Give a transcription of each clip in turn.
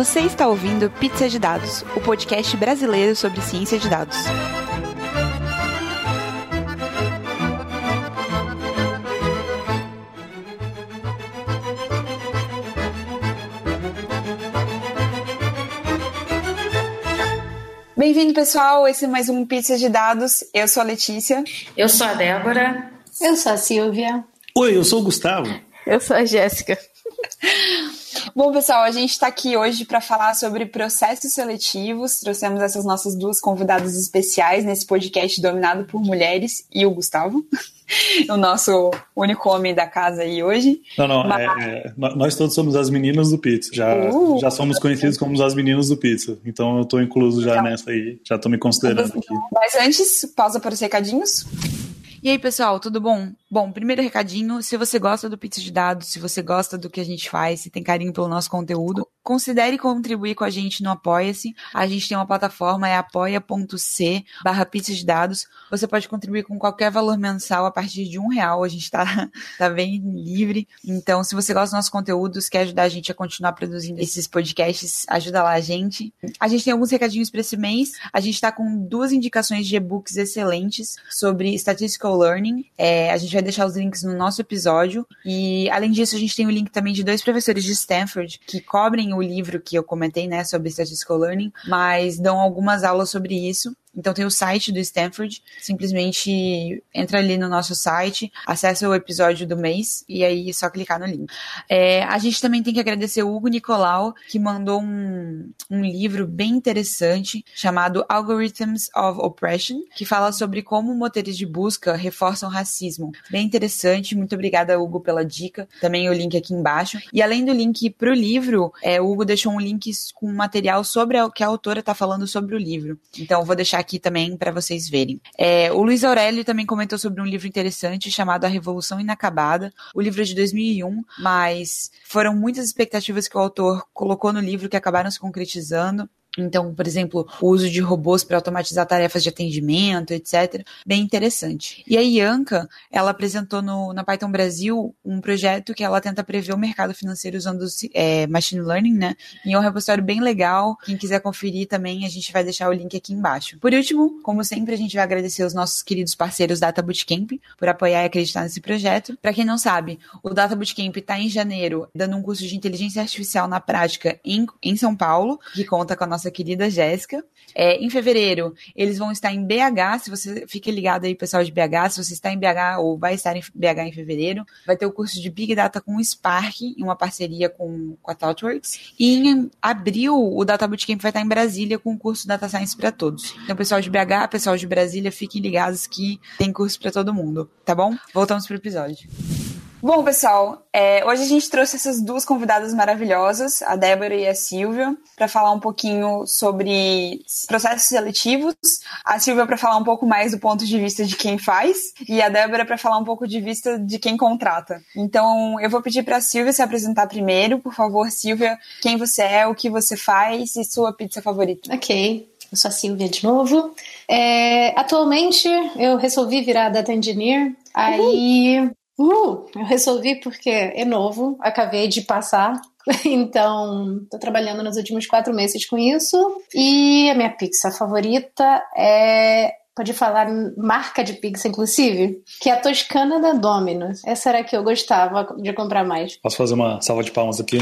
Você está ouvindo Pizza de Dados, o podcast brasileiro sobre ciência de dados. Bem-vindo, pessoal. Esse é mais um Pizza de Dados. Eu sou a Letícia. Eu sou a Débora. Eu sou a Silvia. Oi, eu sou o Gustavo. Eu sou a Jéssica. Bom, pessoal, a gente está aqui hoje para falar sobre processos seletivos. Trouxemos essas nossas duas convidadas especiais nesse podcast dominado por mulheres e o Gustavo, o nosso único homem da casa aí hoje. Não, não, Mas... é, é, nós todos somos as meninas do Pizza. Já, uh, já somos conhecidos como as meninas do Pizza. Então eu estou incluso já então, nessa aí, já estou me considerando aqui. Mas antes, pausa para os recadinhos. E aí, pessoal, tudo bom? Bom, primeiro recadinho, se você gosta do Pizza de Dados, se você gosta do que a gente faz, se tem carinho pelo nosso conteúdo, considere contribuir com a gente no Apoia-se. A gente tem uma plataforma, é apoia.c barra pizza de dados. Você pode contribuir com qualquer valor mensal a partir de um real. A gente tá, tá bem livre. Então, se você gosta dos nossos conteúdos, quer ajudar a gente a continuar produzindo esses podcasts, ajuda lá a gente. A gente tem alguns recadinhos para esse mês. A gente tá com duas indicações de e-books excelentes sobre statistical learning. É, a gente vai deixar os links no nosso episódio. E além disso, a gente tem o link também de dois professores de Stanford que cobrem o livro que eu comentei, né, sobre Statistical Learning, mas dão algumas aulas sobre isso. Então tem o site do Stanford, simplesmente entra ali no nosso site, acessa o episódio do mês e aí é só clicar no link. É, a gente também tem que agradecer o Hugo Nicolau, que mandou um, um livro bem interessante chamado Algorithms of Oppression, que fala sobre como motores de busca reforçam racismo. Bem interessante, muito obrigada, Hugo, pela dica. Também o link aqui embaixo. E além do link para o livro, é, o Hugo deixou um link com material sobre o que a autora está falando sobre o livro. Então, vou deixar aqui também para vocês verem. É, o Luiz Aurélio também comentou sobre um livro interessante chamado A Revolução Inacabada. O livro é de 2001, mas foram muitas expectativas que o autor colocou no livro que acabaram se concretizando. Então, por exemplo, o uso de robôs para automatizar tarefas de atendimento, etc. Bem interessante. E a Ianca, ela apresentou no, na Python Brasil um projeto que ela tenta prever o mercado financeiro usando é, machine learning, né? E é um repositório bem legal. Quem quiser conferir também, a gente vai deixar o link aqui embaixo. Por último, como sempre, a gente vai agradecer os nossos queridos parceiros Data Bootcamp por apoiar e acreditar nesse projeto. Para quem não sabe, o Data Bootcamp está em janeiro dando um curso de inteligência artificial na prática em, em São Paulo, que conta com a nossa querida Jéssica. É, em fevereiro, eles vão estar em BH. Se você fique ligado aí, pessoal de BH, se você está em BH ou vai estar em BH em fevereiro, vai ter o curso de Big Data com o Spark, em uma parceria com, com a ThoughtWorks. E em abril, o Data Bootcamp vai estar em Brasília com o curso Data Science para todos. Então, pessoal de BH, pessoal de Brasília, fiquem ligados que tem curso para todo mundo, tá bom? Voltamos pro episódio. Bom, pessoal, é, hoje a gente trouxe essas duas convidadas maravilhosas, a Débora e a Silvia, para falar um pouquinho sobre processos seletivos. A Silvia para falar um pouco mais do ponto de vista de quem faz e a Débora para falar um pouco de vista de quem contrata. Então, eu vou pedir para a Silvia se apresentar primeiro, por favor, Silvia, quem você é, o que você faz e sua pizza favorita. Ok. Eu sou a Silvia de novo. É, atualmente eu resolvi virar data engineer. Aí Uh, eu resolvi porque é novo, acabei de passar, então estou trabalhando nos últimos quatro meses com isso. E a minha pizza favorita é pode falar marca de pizza, inclusive, que é a Toscana da Domino's. Essa era a que eu gostava de comprar mais. Posso fazer uma salva de palmas aqui?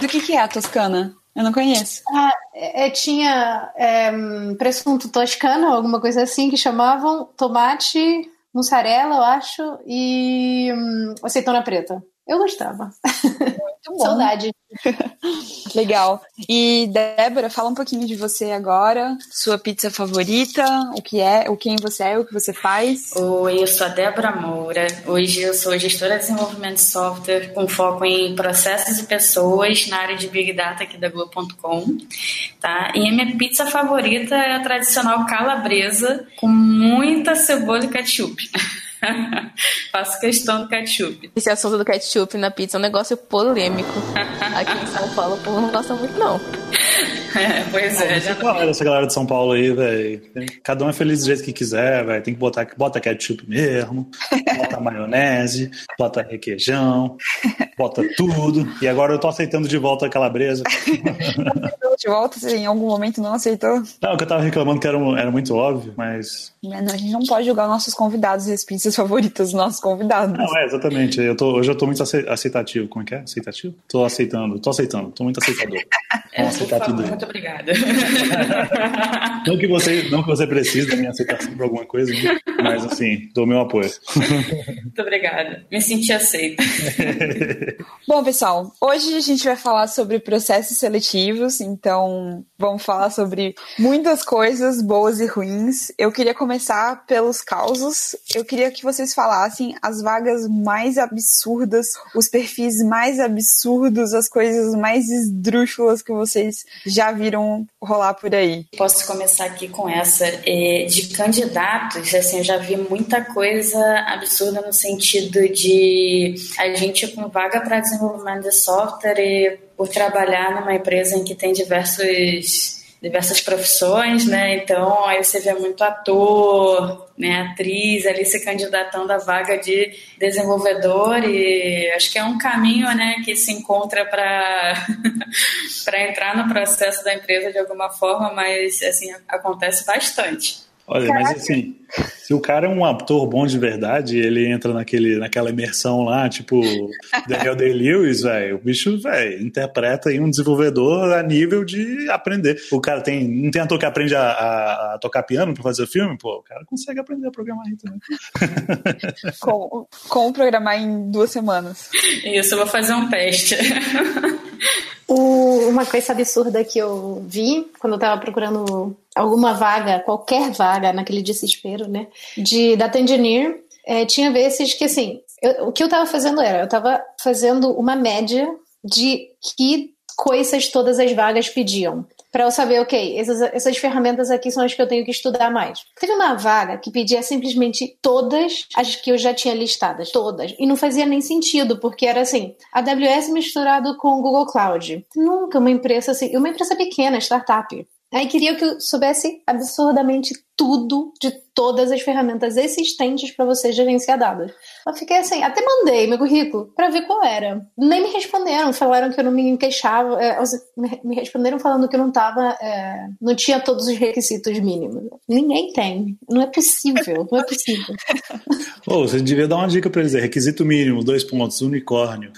Do que, que é a Toscana? Eu não conheço. Ah, é, é tinha é, presunto toscano, alguma coisa assim, que chamavam tomate mussarela, eu acho, e hum, azeitona preta. Eu gostava. Muito bom. Saudade. Legal. E Débora, fala um pouquinho de você agora, sua pizza favorita, o que é, o quem você é, o que você faz. Oi, eu sou a Débora Moura. Hoje eu sou gestora de desenvolvimento de software com foco em processos e pessoas na área de Big Data aqui da Globo.com. Tá? E a minha pizza favorita é a tradicional calabresa com muita cebola e ketchup. Faço questão do ketchup. Esse assunto do ketchup na pizza é um negócio polêmico. Aqui em São Paulo o povo não gosta muito, não. É, pois é. Já... Claro, essa galera de São Paulo aí, velho. Cada um é feliz do jeito que quiser, velho. Tem que botar bota ketchup mesmo, bota maionese, bota requeijão. bota tudo. E agora eu tô aceitando de volta a calabresa. de volta, você em algum momento não aceitou? Não, que eu tava reclamando que era, era muito óbvio, mas. a gente não pode julgar nossos convidados e as pizzas favoritas dos nossos convidados. Não, é, exatamente. Eu tô, hoje eu tô muito aceitativo. Como é que é? Aceitativo? Tô aceitando, tô aceitando, tô muito aceitador. É, aceitar tudo. Muito obrigada. não, que você, não que você precise da minha aceitação por alguma coisa, né? mas assim, dou meu apoio. Muito obrigada. Me senti aceita. Bom, pessoal, hoje a gente vai falar sobre processos seletivos, então vamos falar sobre muitas coisas boas e ruins. Eu queria começar pelos causos. Eu queria que vocês falassem as vagas mais absurdas, os perfis mais absurdos, as coisas mais esdrúxulas que vocês já viram rolar por aí. Posso começar aqui com essa. É, de candidatos, assim, eu já vi muita coisa absurda no sentido de a gente com vaga para desenvolvimento de software e por trabalhar numa empresa em que tem diversos diversas profissões, né? Então aí você vê muito ator, né, atriz ali se candidatando à vaga de desenvolvedor e acho que é um caminho, né, que se encontra para para entrar no processo da empresa de alguma forma, mas assim acontece bastante. Olha, Caraca. mas assim, se o cara é um ator bom de verdade, ele entra naquele, naquela imersão lá, tipo Daniel Day-Lewis, velho, o bicho, velho, interpreta aí um desenvolvedor a nível de aprender. O cara tem, não tem ator que aprende a, a, a tocar piano para fazer filme? Pô, o cara consegue aprender a programar aí também. com, com programar em duas semanas. Isso, eu vou fazer um teste. O, uma coisa absurda que eu vi quando eu tava procurando alguma vaga, qualquer vaga naquele desespero, né, de data engineer, é, tinha vezes que assim, eu, o que eu tava fazendo era, eu tava fazendo uma média de que coisas todas as vagas pediam para eu saber, ok, essas, essas ferramentas aqui são as que eu tenho que estudar mais. Teve uma vaga que pedia simplesmente todas as que eu já tinha listadas, todas. E não fazia nem sentido, porque era assim, AWS misturado com Google Cloud. Nunca uma empresa assim, uma empresa pequena, startup. Aí queria que eu soubesse absurdamente tudo de todas as ferramentas existentes para você gerenciar dados. Eu fiquei assim, até mandei meu currículo para ver qual era. Nem me responderam, falaram que eu não me queixava, é, me responderam falando que eu não tava, é, não tinha todos os requisitos mínimos. Ninguém tem, não é possível, não é possível. Pô, você devia dar uma dica para eles, é requisito mínimo, dois pontos, unicórnio.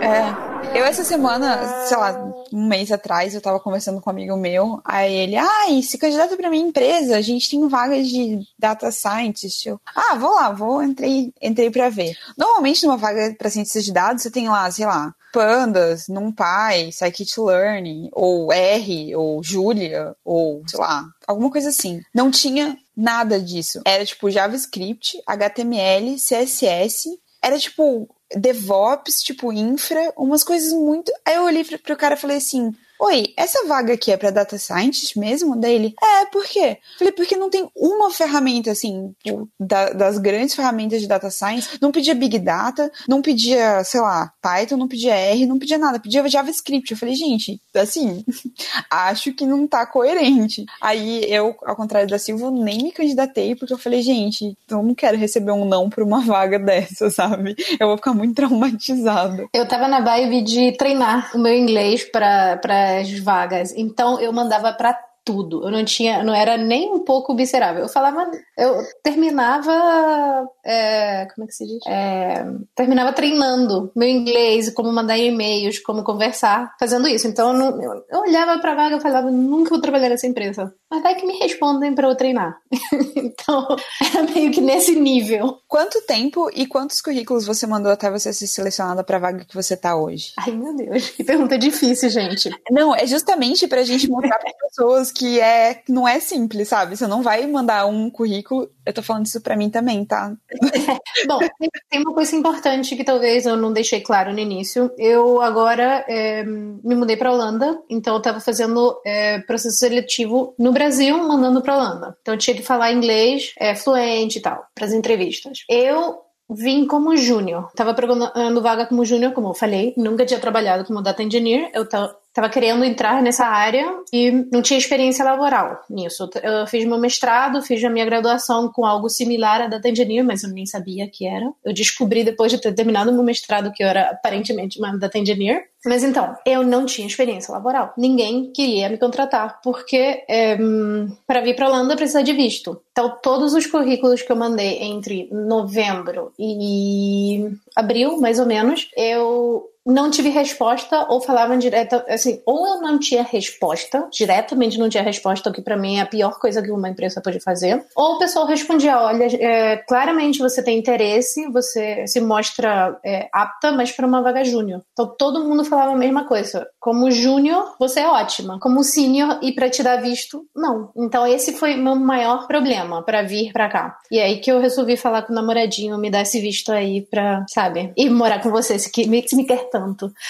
É, eu essa semana, sei lá, um mês atrás, eu tava conversando com um amigo meu, aí ele, ai, ah, se candidata pra minha empresa, a gente tem vagas de data scientist. Eu, ah, vou lá, vou, entrei, entrei pra ver. Normalmente, numa vaga pra cientista de dados, você tem lá, sei lá, Pandas, NumPy, Scikit-Learn, ou R, ou Julia, ou, sei lá, alguma coisa assim. Não tinha nada disso. Era, tipo, JavaScript, HTML, CSS, era, tipo, DevOps, tipo, infra, umas coisas muito... Aí eu olhei pro cara e falei assim, Oi, essa vaga aqui é para data scientist mesmo? Daí ele, é, por quê? Falei, porque não tem uma ferramenta, assim, tipo, da, das grandes ferramentas de data science. Não pedia Big Data, não pedia, sei lá, Python, não pedia R, não pedia nada, pedia JavaScript. Eu falei, gente, assim, acho que não tá coerente. Aí eu, ao contrário da Silva, nem me candidatei, porque eu falei, gente, eu não quero receber um não por uma vaga dessa, sabe? Eu vou ficar muito traumatizada. Eu tava na vibe de treinar o meu inglês para as vagas. Então eu mandava para tudo. Eu não tinha, não era nem um pouco miserável. Eu falava, eu terminava, é, como é que se diz? É, terminava treinando meu inglês, como mandar e-mails, como conversar, fazendo isso. Então eu, não, eu, olhava para a vaga e falava, nunca vou trabalhar nessa empresa. Mas vai que me respondem para eu treinar. então era meio que nesse nível. Quanto tempo e quantos currículos você mandou até você ser selecionada para a vaga que você tá hoje? Ai meu Deus, que pergunta difícil, gente. Não, é justamente para a gente mostrar para pessoas que é não é simples, sabe? Você não vai mandar um currículo. Eu tô falando isso para mim também, tá? Bom, tem uma coisa importante que talvez eu não deixei claro no início. Eu agora é, me mudei para Holanda, então eu tava fazendo é, processo seletivo no Brasil, mandando para Holanda. Então eu tinha que falar inglês é, fluente e tal, para as entrevistas. Eu vim como júnior. Tava procurando vaga como júnior, como eu falei. Nunca tinha trabalhado como data engineer. Eu estava querendo entrar nessa área e não tinha experiência laboral nisso. Eu fiz meu mestrado, fiz a minha graduação com algo similar a data engineer, mas eu nem sabia que era. Eu descobri depois de ter terminado meu mestrado que eu era aparentemente uma data engineer. Mas então, eu não tinha experiência laboral. Ninguém queria me contratar, porque é, para vir para Holanda precisa de visto. Então, todos os currículos que eu mandei entre novembro e abril, mais ou menos, eu não tive resposta ou falavam direto, assim, ou eu não tinha resposta, diretamente não tinha resposta, o que para mim é a pior coisa que uma empresa pode fazer, ou o pessoal respondia, olha, é, claramente você tem interesse, você se mostra é, apta, mas para uma vaga júnior. Então todo mundo falava a mesma coisa. Como júnior, você é ótima. Como sênior e para te dar visto, não. Então esse foi meu maior problema para vir para cá. E aí que eu resolvi falar com o namoradinho, me dar esse visto aí pra, sabe, ir morar com você, se, me, se me quer tanto.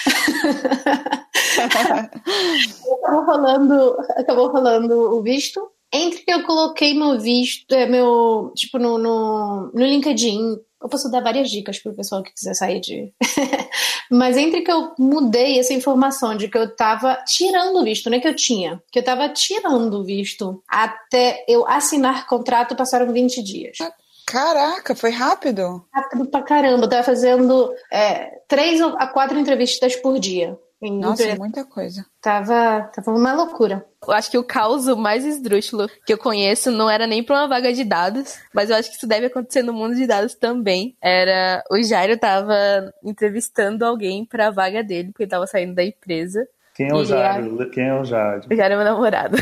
acabou rolando, acabou rolando o visto. Entre que eu coloquei meu visto, é, meu, tipo, no, no, no LinkedIn, eu posso dar várias dicas pro pessoal que quiser sair de. Mas entre que eu mudei essa informação de que eu tava tirando o visto, não é que eu tinha, que eu tava tirando o visto, até eu assinar contrato passaram 20 dias. Caraca, foi rápido? Rápido pra caramba. Eu tava fazendo é, três a quatro entrevistas por dia. Nossa, muita coisa. Tava, tava uma loucura. Eu acho que o caos mais esdrúxulo que eu conheço não era nem pra uma vaga de dados, mas eu acho que isso deve acontecer no mundo de dados também. Era o Jairo tava entrevistando alguém pra vaga dele, porque ele tava saindo da empresa. Quem é o Jairo? Quem é o Jairo? O Jairo é meu namorado.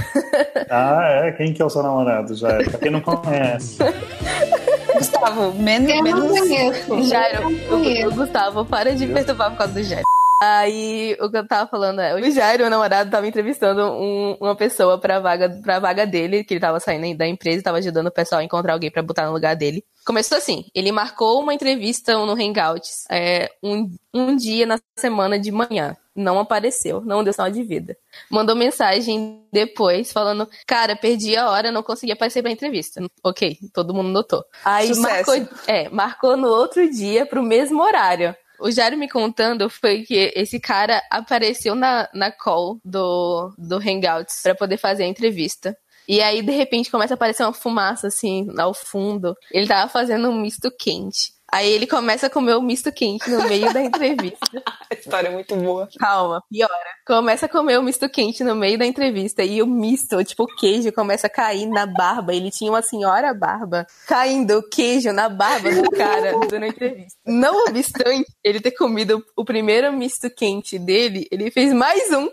Ah, é? Quem que é o seu namorado, Jairo? Pra quem não conhece. Gustavo, menos. Eu não conheço. Jairo, o, o Gustavo, para de perturbar por causa do Jairo. Aí o que eu tava falando é, o Jairo, meu namorado, tava entrevistando um, uma pessoa pra vaga, pra vaga dele, que ele tava saindo da empresa, tava ajudando o pessoal a encontrar alguém pra botar no lugar dele. Começou assim, ele marcou uma entrevista no Hangouts é, um, um dia na semana de manhã. Não apareceu, não deu sinal de vida. Mandou mensagem depois falando, cara, perdi a hora, não consegui aparecer pra entrevista. Ok, todo mundo notou. Aí marcou, é, marcou no outro dia pro mesmo horário o Jairo me contando foi que esse cara apareceu na, na call do, do Hangouts para poder fazer a entrevista. E aí, de repente, começa a aparecer uma fumaça, assim, ao fundo. Ele tava fazendo um misto quente. Aí ele começa a comer o misto quente no meio da entrevista. a história é muito boa. Calma, piora. Começa a comer o misto quente no meio da entrevista e o misto, tipo, o queijo começa a cair na barba. Ele tinha uma senhora barba caindo o queijo na barba do cara durante a entrevista. Não obstante ele ter comido o primeiro misto quente dele, ele fez mais um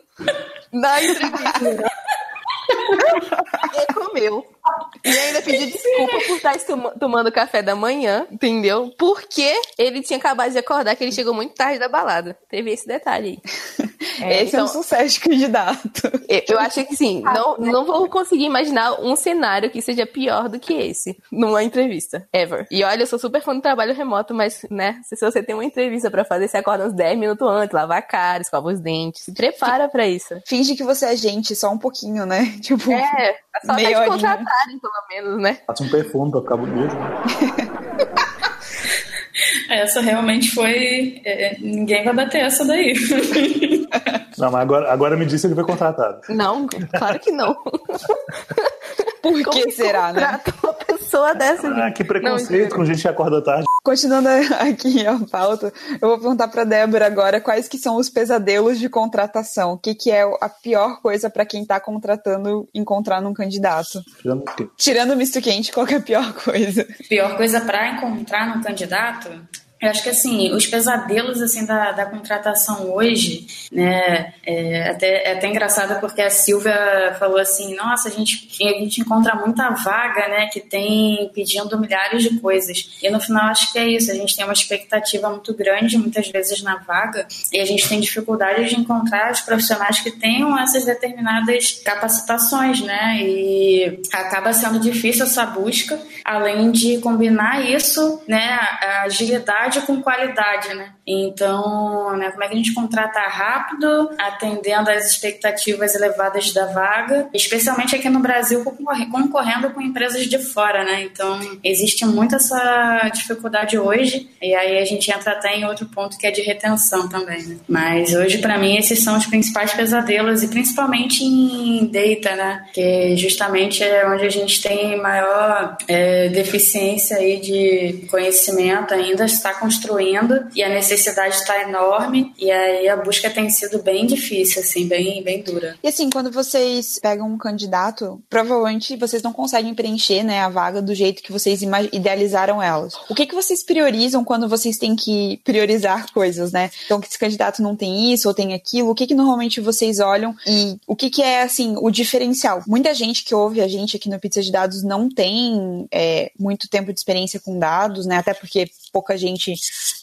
na entrevista. e comeu. E ainda pediu desculpa por estar tomando café da manhã, entendeu? Porque ele tinha acabado de acordar, que ele chegou muito tarde da balada. Teve esse detalhe aí. É, esse então, é um então, sucesso de candidato. Eu acho que sim. Não, não vou conseguir imaginar um cenário que seja pior do que esse numa entrevista. Ever. E olha, eu sou super fã do trabalho remoto, mas, né, se você tem uma entrevista para fazer, você acorda uns 10 minutos antes, lava a cara, escova os dentes. Se prepara para isso. Finge que você é gente só um pouquinho, né? Tipo, é, só até te contratarem, pelo menos, né? Passa um perfume pra ficar bonito. Essa realmente foi. É, ninguém vai bater essa daí. Não, mas agora, agora me disse que ele foi contratado. Não, claro que não. Por que será, né? Uma pessoa dessa. Ah, que preconceito não, com gente que acorda tarde. Continuando aqui a pauta, eu vou perguntar para Débora agora quais que são os pesadelos de contratação. O que, que é a pior coisa para quem está contratando encontrar num candidato? Tirando, Tirando o misto quente, qual que é a pior coisa? Pior coisa para encontrar num candidato? Eu acho que assim, os pesadelos assim da, da contratação hoje, né, é até, é até engraçado porque a Silvia falou assim, nossa, a gente, a gente encontra muita vaga, né, que tem pedindo milhares de coisas. E no final acho que é isso, a gente tem uma expectativa muito grande muitas vezes na vaga e a gente tem dificuldade de encontrar os profissionais que tenham essas determinadas capacitações, né, e acaba sendo difícil essa busca, além de combinar isso, né, a agilidade com qualidade, né? Então, né, como é que a gente contrata rápido, atendendo às expectativas elevadas da vaga, especialmente aqui no Brasil, concorrendo com empresas de fora, né? Então, existe muito essa dificuldade hoje, e aí a gente entra até em outro ponto que é de retenção também, né? Mas hoje, para mim, esses são os principais pesadelos, e principalmente em data, né? Que justamente é onde a gente tem maior é, deficiência aí de conhecimento ainda, está construindo, e a necessidade está enorme, e aí a busca tem sido bem difícil, assim, bem, bem dura. E assim, quando vocês pegam um candidato, provavelmente vocês não conseguem preencher né, a vaga do jeito que vocês idealizaram elas. O que, que vocês priorizam quando vocês têm que priorizar coisas, né? Então, que esse candidato não tem isso ou tem aquilo, o que, que normalmente vocês olham e o que, que é, assim, o diferencial? Muita gente que ouve a gente aqui no Pizza de Dados não tem é, muito tempo de experiência com dados, né? Até porque pouca gente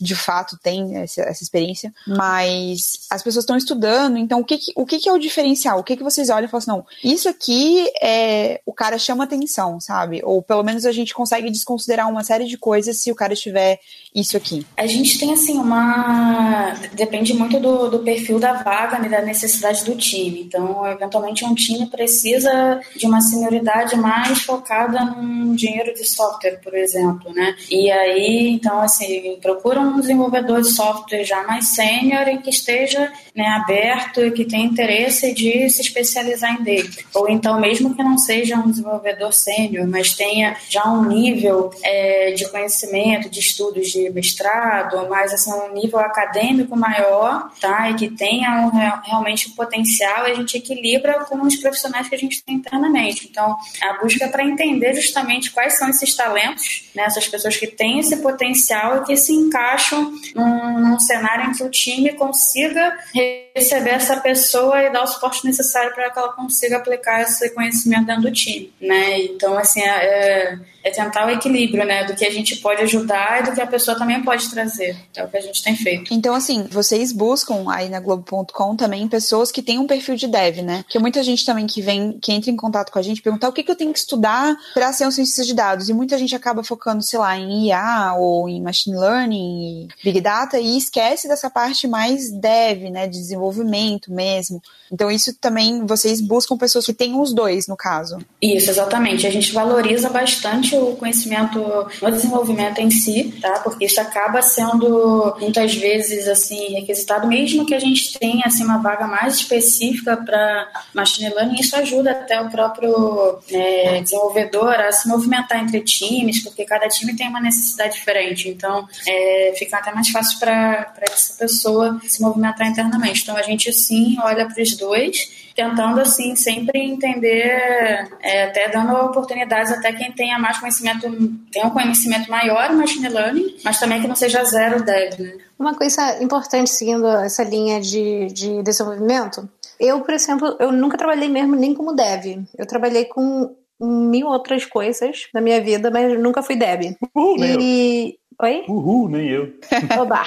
de fato tem essa, essa experiência, mas as pessoas estão estudando, então o que, que o que, que, é o diferencial? O que, que vocês olham e falam assim, não, isso aqui é o cara chama atenção, sabe? Ou pelo menos a gente consegue desconsiderar uma série de coisas se o cara tiver isso aqui. A gente tem assim uma. Depende muito do, do perfil da vaga, né, da necessidade do time. Então, eventualmente, um time precisa de uma senioridade mais focada num dinheiro de software, por exemplo, né? E aí, então, assim, procura um desenvolvedor de software já mais sênior e que esteja né, aberto e que tenha interesse de se especializar em data. Ou então, mesmo que não seja um desenvolvedor sênior, mas tenha já um nível é, de conhecimento, de estudos de mestrado, mais assim, um nível acadêmico maior, tá? E que tenha um, realmente um potencial, a gente equilibra com os profissionais que a gente tem internamente. Então, a busca é para entender justamente quais são esses talentos, né, essas pessoas que têm esse potencial e que se encaixam num, num cenário em que o time consiga receber essa pessoa e dar o suporte necessário para que ela consiga aplicar esse conhecimento dentro do time, né? Então, assim, é, é é tentar o equilíbrio, né? Do que a gente pode ajudar e do que a pessoa também pode trazer. É o que a gente tem feito. Então, assim, vocês buscam aí na Globo.com também pessoas que têm um perfil de dev, né? Porque muita gente também que vem, que entra em contato com a gente, perguntar o que, que eu tenho que estudar para ser um cientista de dados. E muita gente acaba focando, sei lá, em IA ou em machine learning, big data, e esquece dessa parte mais dev, né? De desenvolvimento mesmo. Então, isso também vocês buscam pessoas que tenham os dois, no caso. Isso, exatamente. A gente valoriza bastante o conhecimento no desenvolvimento em si, tá? Porque isso acaba sendo muitas vezes assim requisitado, mesmo que a gente tenha assim uma vaga mais específica para machine learning, isso ajuda até o próprio é, desenvolvedor a se movimentar entre times, porque cada time tem uma necessidade diferente. Então, é, fica até mais fácil para essa pessoa se movimentar internamente. Então, a gente sim olha para os dois tentando assim sempre entender, é, até dando oportunidades até quem tenha mais conhecimento, tenha um conhecimento maior em machine learning, mas também que não seja zero dev, né? Uma coisa importante seguindo essa linha de, de desenvolvimento, eu, por exemplo, eu nunca trabalhei mesmo nem como dev. Eu trabalhei com mil outras coisas na minha vida, mas nunca fui dev. Uh, e Oi? Uhul, nem eu. Oba.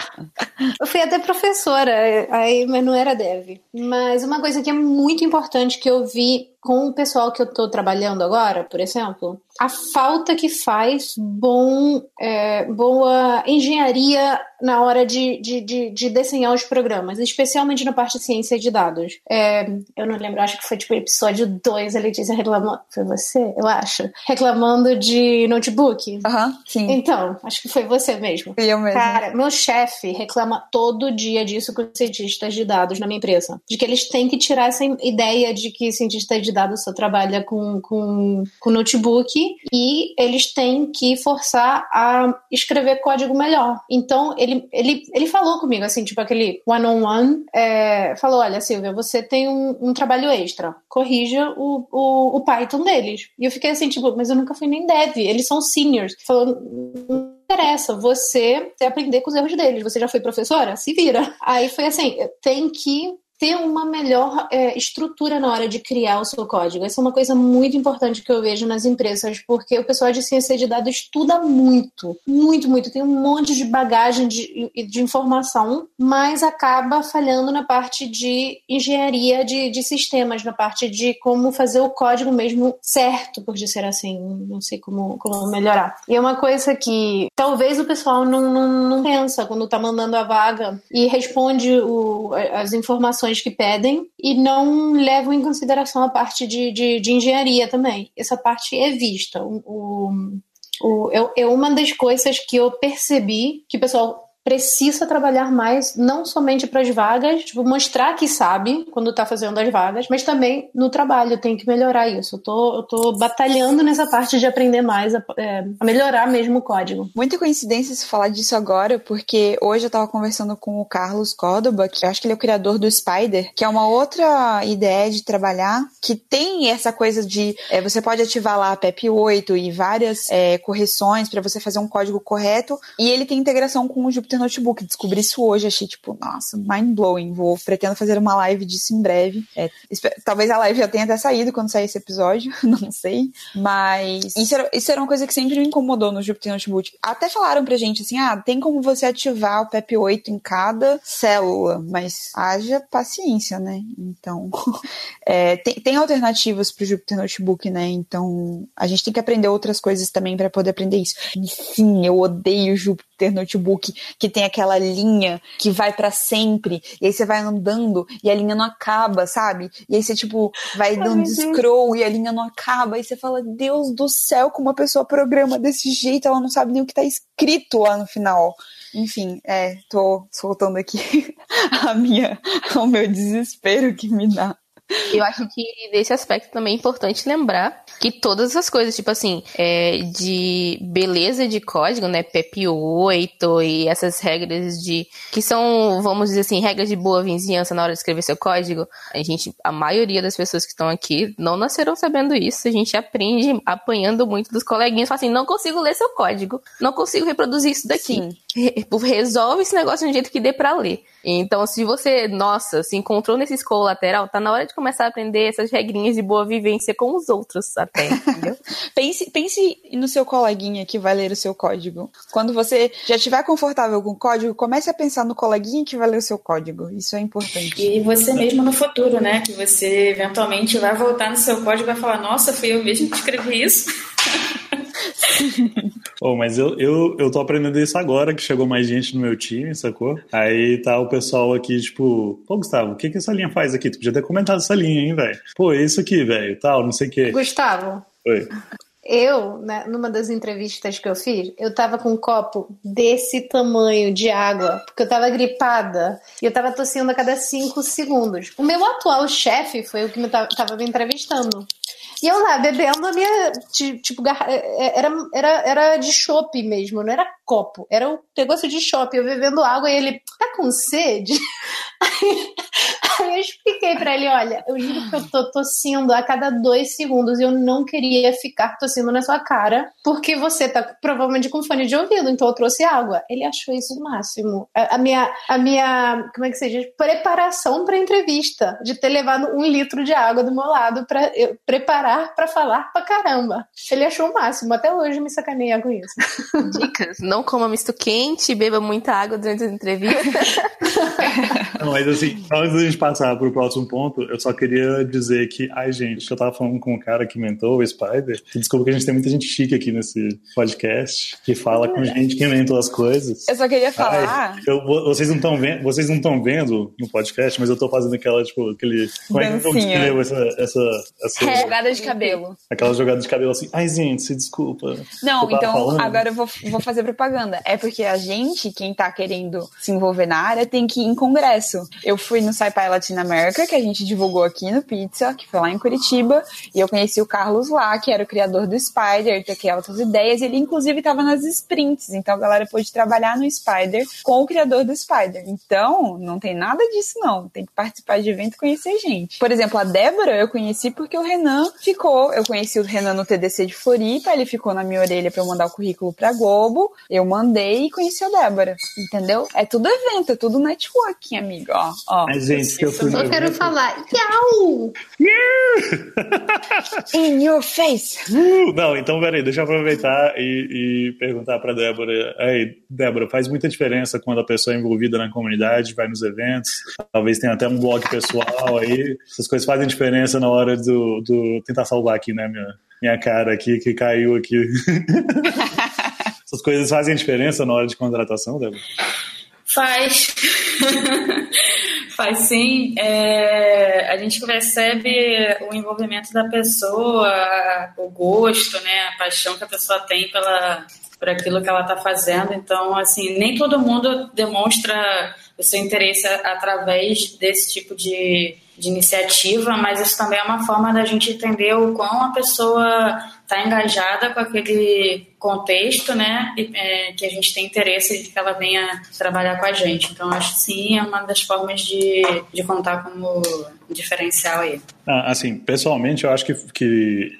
Eu fui até professora, aí, mas não era dev. Mas uma coisa que é muito importante que eu vi com o pessoal que eu estou trabalhando agora, por exemplo, a falta que faz bom, é, boa engenharia na hora de, de, de, de, desenhar os programas, especialmente na parte de ciência de dados. É, eu não lembro, acho que foi tipo episódio 2, a Letícia reclamando. Foi você, eu acho? Reclamando de notebook. Aham, uhum, sim. Então, acho que foi você mesmo. Eu mesmo. Cara, meu chefe reclama todo dia disso com cientistas de dados na minha empresa. De que eles têm que tirar essa ideia de que cientista de de dados só trabalha com, com, com notebook e eles têm que forçar a escrever código melhor. Então, ele, ele, ele falou comigo, assim, tipo aquele one-on-one, -on -one, é, falou, olha, Silvia, você tem um, um trabalho extra, corrija o, o, o, Python deles. E eu fiquei assim, tipo, mas eu nunca fui nem dev, eles são seniors. Falou, não interessa, você aprender com os erros deles. Você já foi professora? Se vira. Aí foi assim, tem que ter uma melhor é, estrutura na hora de criar o seu código. Essa é uma coisa muito importante que eu vejo nas empresas, porque o pessoal de ciência de dados estuda muito, muito, muito. Tem um monte de bagagem de, de informação, mas acaba falhando na parte de engenharia de, de sistemas, na parte de como fazer o código mesmo certo, por dizer assim. Não sei como, como melhorar. E é uma coisa que talvez o pessoal não, não, não pensa quando está mandando a vaga e responde o, as informações que pedem e não levam em consideração a parte de, de, de engenharia também. Essa parte é vista. O, o, o, é, é uma das coisas que eu percebi que o pessoal precisa trabalhar mais, não somente para as vagas, tipo, mostrar que sabe quando está fazendo as vagas, mas também no trabalho, tem que melhorar isso. Eu tô, eu tô batalhando nessa parte de aprender mais, a, é, a melhorar mesmo o código. Muita coincidência se falar disso agora, porque hoje eu estava conversando com o Carlos Córdoba, que eu acho que ele é o criador do Spider, que é uma outra ideia de trabalhar, que tem essa coisa de é, você pode ativar lá a PEP 8 e várias é, correções para você fazer um código correto, e ele tem integração com o Jupyter Notebook. Descobri isso hoje, achei tipo, nossa, mind blowing. Vou pretendo fazer uma live disso em breve. É, talvez a live já tenha até saído quando sair esse episódio, não sei. Mas isso era, isso era uma coisa que sempre me incomodou no Jupyter Notebook. Até falaram pra gente assim: ah, tem como você ativar o PEP8 em cada célula, mas haja paciência, né? Então, é, tem, tem alternativas pro Jupyter Notebook, né? Então, a gente tem que aprender outras coisas também para poder aprender isso. E sim, eu odeio Jupyter Notebook que tem aquela linha que vai para sempre, e aí você vai andando e a linha não acaba, sabe? E aí você, tipo, vai dando scroll e a linha não acaba, e você fala, Deus do céu, como uma pessoa programa desse jeito, ela não sabe nem o que tá escrito lá no final. Enfim, é, tô soltando aqui a minha, o meu desespero que me dá. Eu acho que desse aspecto também é importante lembrar que todas essas coisas, tipo assim, é, de beleza de código, né, PEP8 e essas regras de que são, vamos dizer assim, regras de boa vizinhança na hora de escrever seu código, a gente, a maioria das pessoas que estão aqui não nasceram sabendo isso, a gente aprende apanhando muito dos coleguinhas, fala assim, não consigo ler seu código, não consigo reproduzir isso daqui. Sim. Resolve esse negócio de um jeito que dê para ler. Então, se você, nossa, se encontrou nesse escola lateral, tá na hora de começar a aprender essas regrinhas de boa vivência com os outros até, entendeu? pense, pense no seu coleguinha que vai ler o seu código. Quando você já estiver confortável com o código, comece a pensar no coleguinha que vai ler o seu código. Isso é importante. E você mesmo no futuro, né? Que você eventualmente vai voltar no seu código e vai falar, nossa, fui eu mesmo que escrevi isso. oh, mas eu, eu, eu tô aprendendo isso agora, que chegou mais gente no meu time, sacou? Aí tá o pessoal aqui, tipo, pô, Gustavo, o que que essa linha faz aqui? Tu podia ter comentado essa linha, hein, velho? Pô, é isso aqui, velho, tal, não sei o quê. Gustavo. Oi. Eu, né, numa das entrevistas que eu fiz, eu tava com um copo desse tamanho de água, porque eu tava gripada e eu tava tossindo a cada cinco segundos. O meu atual chefe foi o que me tava, tava me entrevistando. E eu lá, bebendo a minha. Tipo, é, é, era, era, era de chopp mesmo, não era copo. Era o negócio de chopp. Eu bebendo água e ele, tá com sede? Aí, aí eu expliquei pra ele: olha, eu juro que eu tô tossindo a cada dois segundos e eu não queria ficar tossindo na sua cara, porque você tá provavelmente com fone de ouvido, então eu trouxe água. Ele achou isso o máximo. A, a minha, a minha, como é que seja? Preparação pra entrevista, de ter levado um litro de água do meu lado pra eu preparar pra falar pra caramba. Ele achou o máximo. Até hoje me sacaneia com isso. Dicas: não coma misto quente, beba muita água durante a entrevista. não, mas assim, antes da gente passar pro próximo ponto, eu só queria dizer que, ai, gente, eu tava falando com um cara que inventou o Spider, desculpa que a gente tem muita gente chique aqui nesse podcast, que fala com gente que inventou as coisas. Eu só queria falar. Ai, eu, vocês não estão vendo, vocês não estão vendo no podcast, mas eu tô fazendo aquela, tipo, aquele. Como é que eu descrevo essa. essa, essa é, jogada de cabelo. Aquela jogada de cabelo assim, ai, gente, se desculpa. Não, então falando. agora eu vou, vou fazer propaganda. É porque a gente, quem tá querendo se envolver na área, tem que ir em congresso. Eu fui no SciPy Latin America, que a gente divulgou aqui no Pizza, que foi lá em Curitiba, e eu conheci o Carlos lá, que era o criador do Spider, que aqui altas ideias, ele inclusive estava nas sprints, então a galera pôde trabalhar no Spider com o criador do Spider. Então, não tem nada disso não, tem que participar de evento e conhecer gente. Por exemplo, a Débora eu conheci porque o Renan ficou, eu conheci o Renan no TDC de Floripa, ele ficou na minha orelha para eu mandar o currículo pra Globo, eu mandei e conheci a Débora, entendeu? É tudo evento, é tudo networking, amigo. ó, ó. Mas, gente, que eu fui Eu quero falar, Yau! In your face. Uh, Não, então peraí, deixa eu aproveitar e, e perguntar pra Débora. Aí, Débora, faz muita diferença quando a pessoa é envolvida na comunidade, vai nos eventos, talvez tenha até um blog pessoal aí. Essas coisas fazem diferença na hora do. do tentar salvar aqui, né, minha, minha cara aqui, que caiu aqui. Essas coisas fazem diferença na hora de contratação, Débora? Faz. Faz sim. É, a gente percebe o envolvimento da pessoa, o gosto, né, a paixão que a pessoa tem pela, por aquilo que ela está fazendo. Então, assim, nem todo mundo demonstra o seu interesse através desse tipo de, de iniciativa, mas isso também é uma forma da gente entender o quão a pessoa está engajada com aquele contexto, né, e, é, que a gente tem interesse de que ela venha trabalhar com a gente. Então, acho que sim, é uma das formas de, de contar como diferencial aí. Ah, assim, pessoalmente, eu acho que, que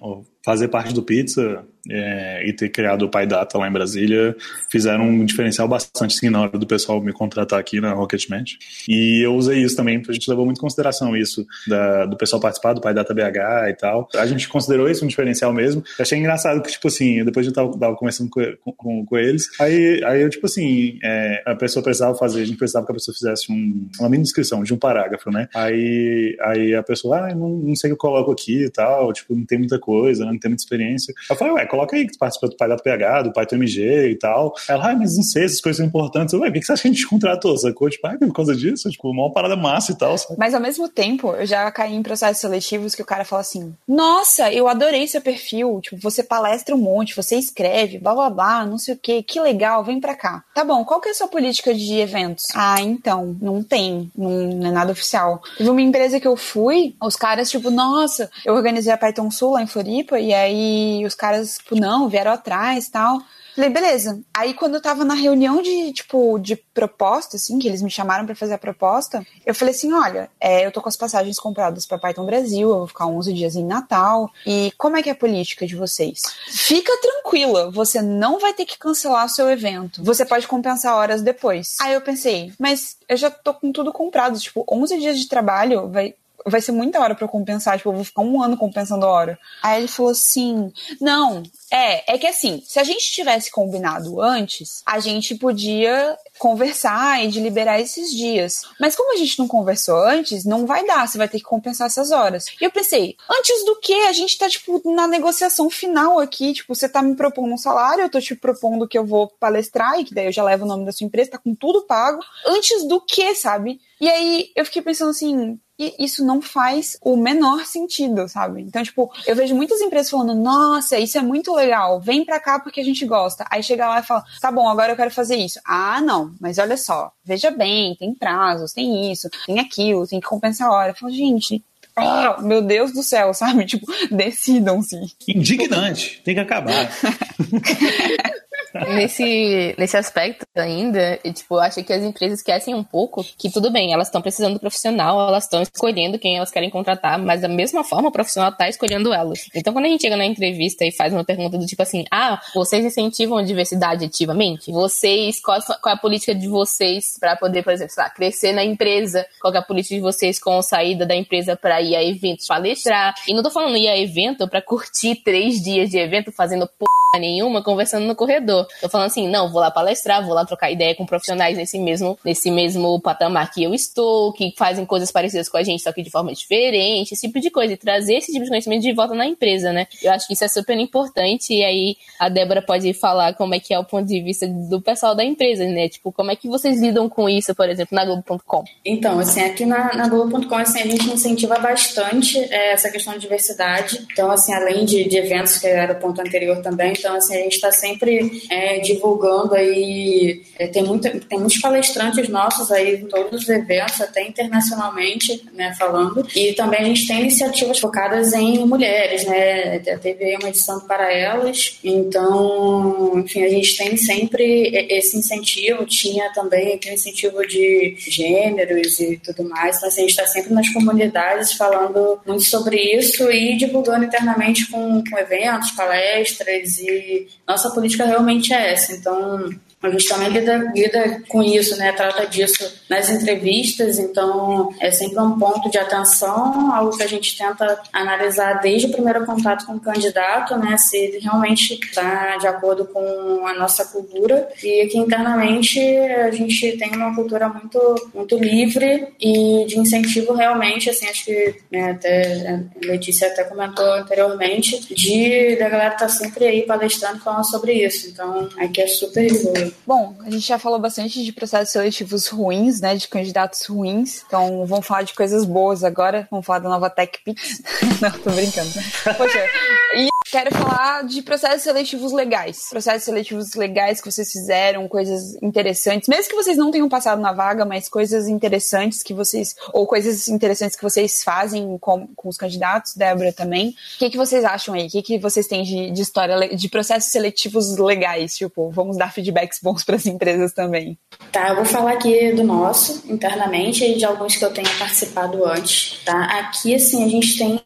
o fazer parte do Pizza é, e ter criado o Pai Data lá em Brasília fizeram um diferencial bastante sim, na hora do pessoal me contratar aqui na Rocketmatch. E eu usei isso também, a gente levou muito em consideração isso, da, do pessoal participar do Pai Data BH e tal. A gente considerou isso um diferencial mesmo. Eu achei engraçado que, tipo assim, depois eu tava, tava conversando com, com, com eles, aí, aí eu, tipo assim, é, a pessoa precisava fazer, a gente precisava que a pessoa fizesse um, uma mini descrição de um parágrafo, né? Aí, aí a pessoa, ah, não, não sei o que eu coloco aqui e tal, tipo, não tem muita coisa, não tem muita experiência. Eu falei, ué, coloca aí que tu participa do Pai da PH, do Pai do MG e tal. Ela, ah, mas não sei, essas coisas são importantes. Eu, ué, por que você acha que a gente contratou? Sacou? Tipo, ah, por causa disso? Tipo, uma parada massa e tal. Sabe? Mas ao mesmo tempo, eu já caí em processos seletivos que o cara fala assim: Nossa, eu adorei seu perfil. Tipo, você palestra um monte, você escreve, blá blá blá, não sei o que, que legal, vem pra cá. Tá bom, qual que é a sua política de eventos? Ah, então, não tem, não, não é nada oficial. Teve uma empresa que eu fui, os caras, tipo, nossa, eu organizei a Python Sul lá em Floripa, e aí os caras, tipo, não, vieram atrás tal. Falei, beleza. Aí quando eu tava na reunião de, tipo, de proposta, assim, que eles me chamaram pra fazer a proposta, eu falei assim, olha, é, eu tô com as passagens compradas pra Python Brasil, eu vou ficar 11 dias em Natal, e como é que é a política de vocês? Fica tranquila, você não vai ter que cancelar o seu evento. Você pode compensar horas depois. Aí eu pensei, mas eu já tô com tudo comprado, tipo, 11 dias de trabalho vai vai ser muita hora eu compensar, tipo, eu vou ficar um ano compensando a hora. Aí ele falou assim: não, é, é que assim, se a gente tivesse combinado antes, a gente podia conversar e de liberar esses dias. Mas como a gente não conversou antes, não vai dar, você vai ter que compensar essas horas. E eu pensei, antes do que? A gente tá, tipo, na negociação final aqui, tipo, você tá me propondo um salário, eu tô te propondo que eu vou palestrar e que daí eu já levo o nome da sua empresa, tá com tudo pago. Antes do que, sabe? E aí eu fiquei pensando assim, e isso não faz o menor sentido, sabe? Então, tipo, eu vejo muitas empresas falando, nossa, isso é muito legal, vem pra cá porque a gente gosta. Aí chega lá e fala, tá bom, agora eu quero fazer isso. Ah, não, mas olha só, veja bem, tem prazos, tem isso, tem aquilo, tem que compensar a hora. Eu falo, gente, ah, meu Deus do céu, sabe? Tipo, decidam-se. Indignante, tem que acabar. nesse, nesse aspecto ainda, tipo, eu acho que as empresas esquecem um pouco que tudo bem, elas estão precisando do profissional, elas estão escolhendo quem elas querem contratar, mas da mesma forma o profissional tá escolhendo elas. Então, quando a gente chega na entrevista e faz uma pergunta do tipo assim, ah, vocês incentivam a diversidade ativamente? Vocês, qual, qual é a política de vocês para poder, por exemplo, lá, crescer na empresa? Qual é a política de vocês com a saída da empresa para ir a eventos, palestrar? E não tô falando ir a evento para curtir três dias de evento fazendo porra nenhuma, conversando no corredor. Tô falando assim, não, vou lá palestrar, vou lá trocar ideia com profissionais nesse mesmo, nesse mesmo patamar que eu estou, que fazem coisas parecidas com a gente, só que de forma diferente, esse tipo de coisa, e trazer esse tipo de conhecimento de volta na empresa, né? Eu acho que isso é super importante, e aí a Débora pode falar como é que é o ponto de vista do pessoal da empresa, né? Tipo, como é que vocês lidam com isso, por exemplo, na Globo.com? Então, assim, aqui na, na Globo.com, assim, a gente incentiva bastante é, essa questão de diversidade. Então, assim, além de, de eventos, que era o ponto anterior também, então, assim, a gente está sempre é, divulgando aí, é, tem, muito, tem muitos palestrantes nossos aí em todos os eventos, até internacionalmente, né, falando, e também a gente tem iniciativas focadas em mulheres, né, teve uma edição para elas, então, enfim, a gente tem sempre esse incentivo, tinha também aquele incentivo de gêneros e tudo mais, então, assim, a gente está sempre nas comunidades falando muito sobre isso e divulgando internamente com, com eventos, palestras e nossa política realmente é essa. Então, também lida, lida com isso, né? Trata disso nas entrevistas, então é sempre um ponto de atenção, algo que a gente tenta analisar desde o primeiro contato com o candidato, né? Se ele realmente está de acordo com a nossa cultura. E aqui internamente a gente tem uma cultura muito, muito livre e de incentivo realmente, assim, acho que né, até a Letícia até comentou anteriormente, de da galera estar tá sempre aí palestrando falando sobre isso. Então, aqui é super boa. Bom, a gente já falou bastante de processos seletivos ruins, né? De candidatos ruins. Então, vamos falar de coisas boas agora. Vamos falar da nova TechPix. Não, tô brincando. Poxa, e quero falar de processos seletivos legais. Processos seletivos legais que vocês fizeram, coisas interessantes. Mesmo que vocês não tenham passado na vaga, mas coisas interessantes que vocês. Ou coisas interessantes que vocês fazem com, com os candidatos, Débora, também. O que, que vocês acham aí? O que, que vocês têm de, de história, de processos seletivos legais? Tipo, vamos dar feedbacks bons para as empresas também. Tá, eu vou falar aqui do nosso, internamente, e de alguns que eu tenha participado antes. Tá? Aqui, assim, a gente tem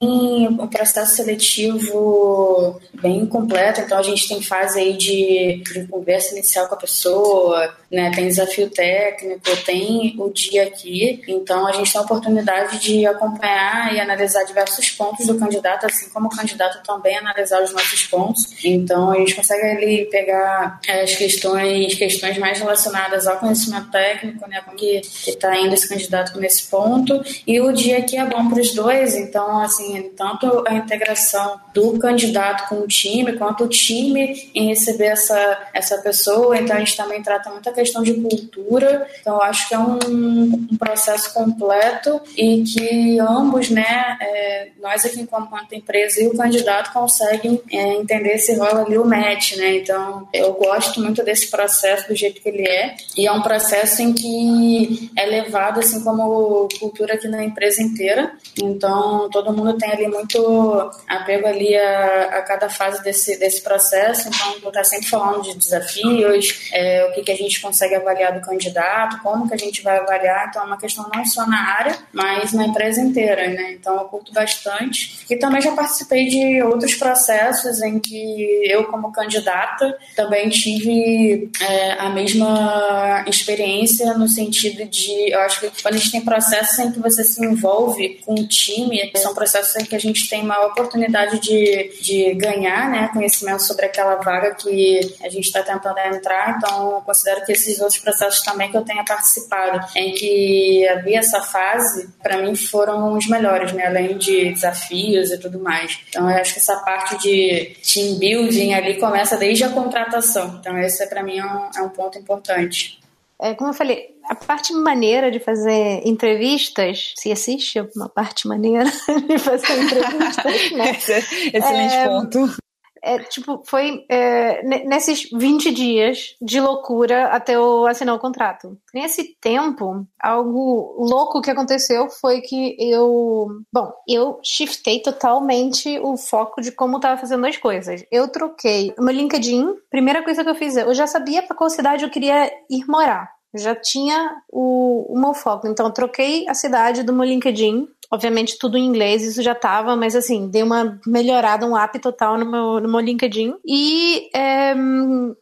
um processo seletivo bem completo, então a gente tem fase aí de, de conversa inicial com a pessoa, né? Tem desafio técnico, tem o dia aqui, então a gente tem a oportunidade de acompanhar e analisar diversos pontos do candidato, assim como o candidato também analisar os nossos pontos. Então a gente consegue ali pegar é, as questões, questões mais relacionadas ao conhecimento técnico, né? Como que está indo esse candidato nesse ponto. E o dia aqui é bom para os dois, então assim, tanto a integração do candidato com o time, quanto o time em receber essa, essa pessoa. Então a gente também trata muita questão de cultura. Então, eu acho que é um, um processo completo e que ambos, né, é, nós aqui enquanto empresa e o candidato conseguem é, entender se rola ali o match, né? Então, eu gosto muito desse processo do jeito que ele é e é um processo em que é levado assim como cultura aqui na empresa inteira. Então, todo mundo tem ali muito apego ali a, a cada fase desse, desse processo. Então, vou estar sempre falando de desafios, é, o que, que a gente consegue avaliar do candidato, como que a gente vai avaliar. Então, é uma questão não só na área, mas na empresa inteira, né? Então, eu curto bastante. E também já participei de outros processos em que eu, como candidata, também tive é, a mesma experiência no sentido de, eu acho que quando a gente tem processos em que você se envolve com o time, são processos em que a gente tem uma oportunidade de, de ganhar né, conhecimento sobre aquela vaga que a gente está tentando entrar. Então, eu considero que esses outros processos também que eu tenha participado, em que havia essa fase, para mim foram os melhores, né? além de desafios e tudo mais. Então, eu acho que essa parte de team building ali começa desde a contratação. Então, esse para mim é um, é um ponto importante. É, como eu falei, a parte maneira de fazer entrevistas, se existe uma parte maneira de fazer entrevistas, né? Excelente é, ponto é, tipo, foi é, nesses 20 dias de loucura até eu assinar o contrato. Nesse tempo, algo louco que aconteceu foi que eu. Bom, eu shiftei totalmente o foco de como estava fazendo as coisas. Eu troquei meu LinkedIn, primeira coisa que eu fiz, eu já sabia para qual cidade eu queria ir morar. já tinha o, o meu foco. Então, eu troquei a cidade do meu LinkedIn Obviamente tudo em inglês, isso já tava, mas assim, dei uma melhorada, um up total no meu, no meu LinkedIn. E é,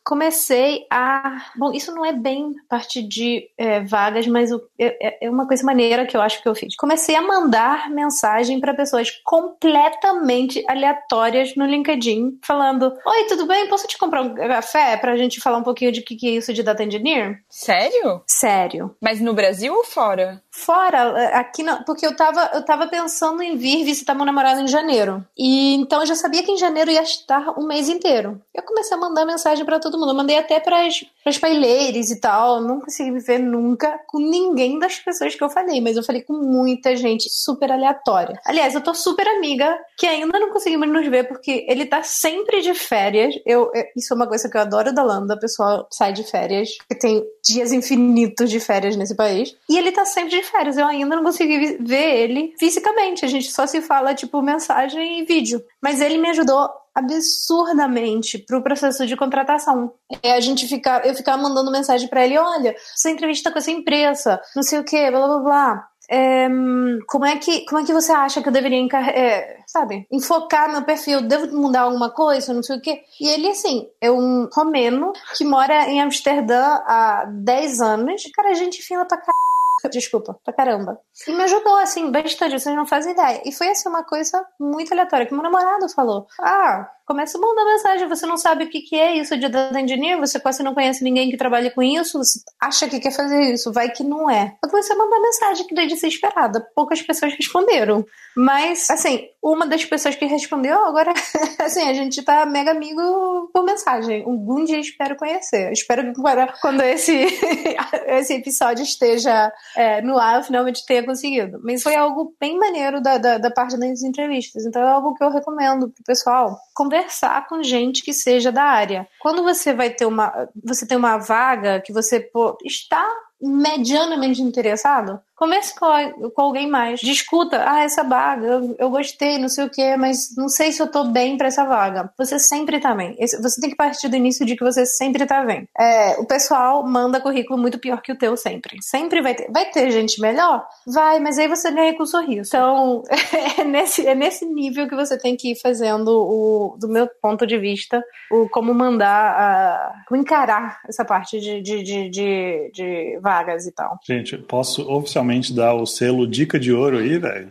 comecei a. Bom, isso não é bem parte de é, vagas, mas o, é, é, uma coisa maneira que eu acho que eu fiz. Comecei a mandar mensagem para pessoas completamente aleatórias no LinkedIn, falando: Oi, tudo bem? Posso te comprar um café pra gente falar um pouquinho de que, que é isso de data engineer? Sério? Sério. Mas no Brasil ou fora? Fora, aqui não, porque eu tava eu tava pensando em vir visitar meu namorado em janeiro. E então eu já sabia que em janeiro ia estar um mês inteiro. Eu comecei a mandar mensagem para todo mundo. Eu mandei até para paileiras e tal. Não consegui me ver nunca com ninguém das pessoas que eu falei, mas eu falei com muita gente super aleatória. Aliás, eu tô super amiga que ainda não conseguimos nos ver porque ele tá sempre de férias. Eu, isso é uma coisa que eu adoro da Landa. A pessoa sai de férias, que tem dias infinitos de férias nesse país. E ele tá sempre de férias. Eu ainda não consegui ver ele fisicamente. A gente só se fala, tipo, mensagem e vídeo. Mas ele me ajudou absurdamente pro processo de contratação. É a gente ficar, eu ficava mandando mensagem para ele, olha, sua entrevista com essa empresa, não sei o que, blá blá blá. é, como, é que, como é que você acha que eu deveria é, sabe, enfocar meu perfil? Devo mudar alguma coisa? Não sei o quê. E ele, assim, é um romeno que mora em Amsterdã há 10 anos. Cara, gente fina pra caralho desculpa, pra caramba. E me ajudou, assim, bastante, vocês não fazem ideia. E foi, assim, uma coisa muito aleatória, que meu namorado falou. Ah, começa a mandar mensagem, você não sabe o que, que é isso de data engineer, você quase não conhece ninguém que trabalhe com isso, você acha que quer fazer isso, vai que não é. Quando você manda mensagem que daí desesperada, poucas pessoas responderam. Mas, assim, uma das pessoas que respondeu, agora, assim, a gente tá mega amigo por mensagem. Algum dia espero conhecer. Espero que quando esse, esse episódio esteja é, no ar, eu finalmente tenha conseguido. Mas foi algo bem maneiro da, da, da parte das entrevistas. Então é algo que eu recomendo pro pessoal conversar com gente que seja da área. Quando você vai ter uma, você tem uma vaga que você pô, está medianamente interessado, Converse com, com alguém mais. Discuta. Ah, essa vaga, eu, eu gostei, não sei o quê, mas não sei se eu tô bem para essa vaga. Você sempre tá bem. Você tem que partir do início de que você sempre tá bem. É, o pessoal manda currículo muito pior que o teu sempre. Sempre vai ter. Vai ter gente melhor? Vai, mas aí você ganha com o sorriso. Então, é nesse, é nesse nível que você tem que ir fazendo o, do meu ponto de vista, o como mandar, como encarar essa parte de, de, de, de, de vagas e tal. Gente, posso oficialmente realmente dar o selo dica de ouro aí, velho.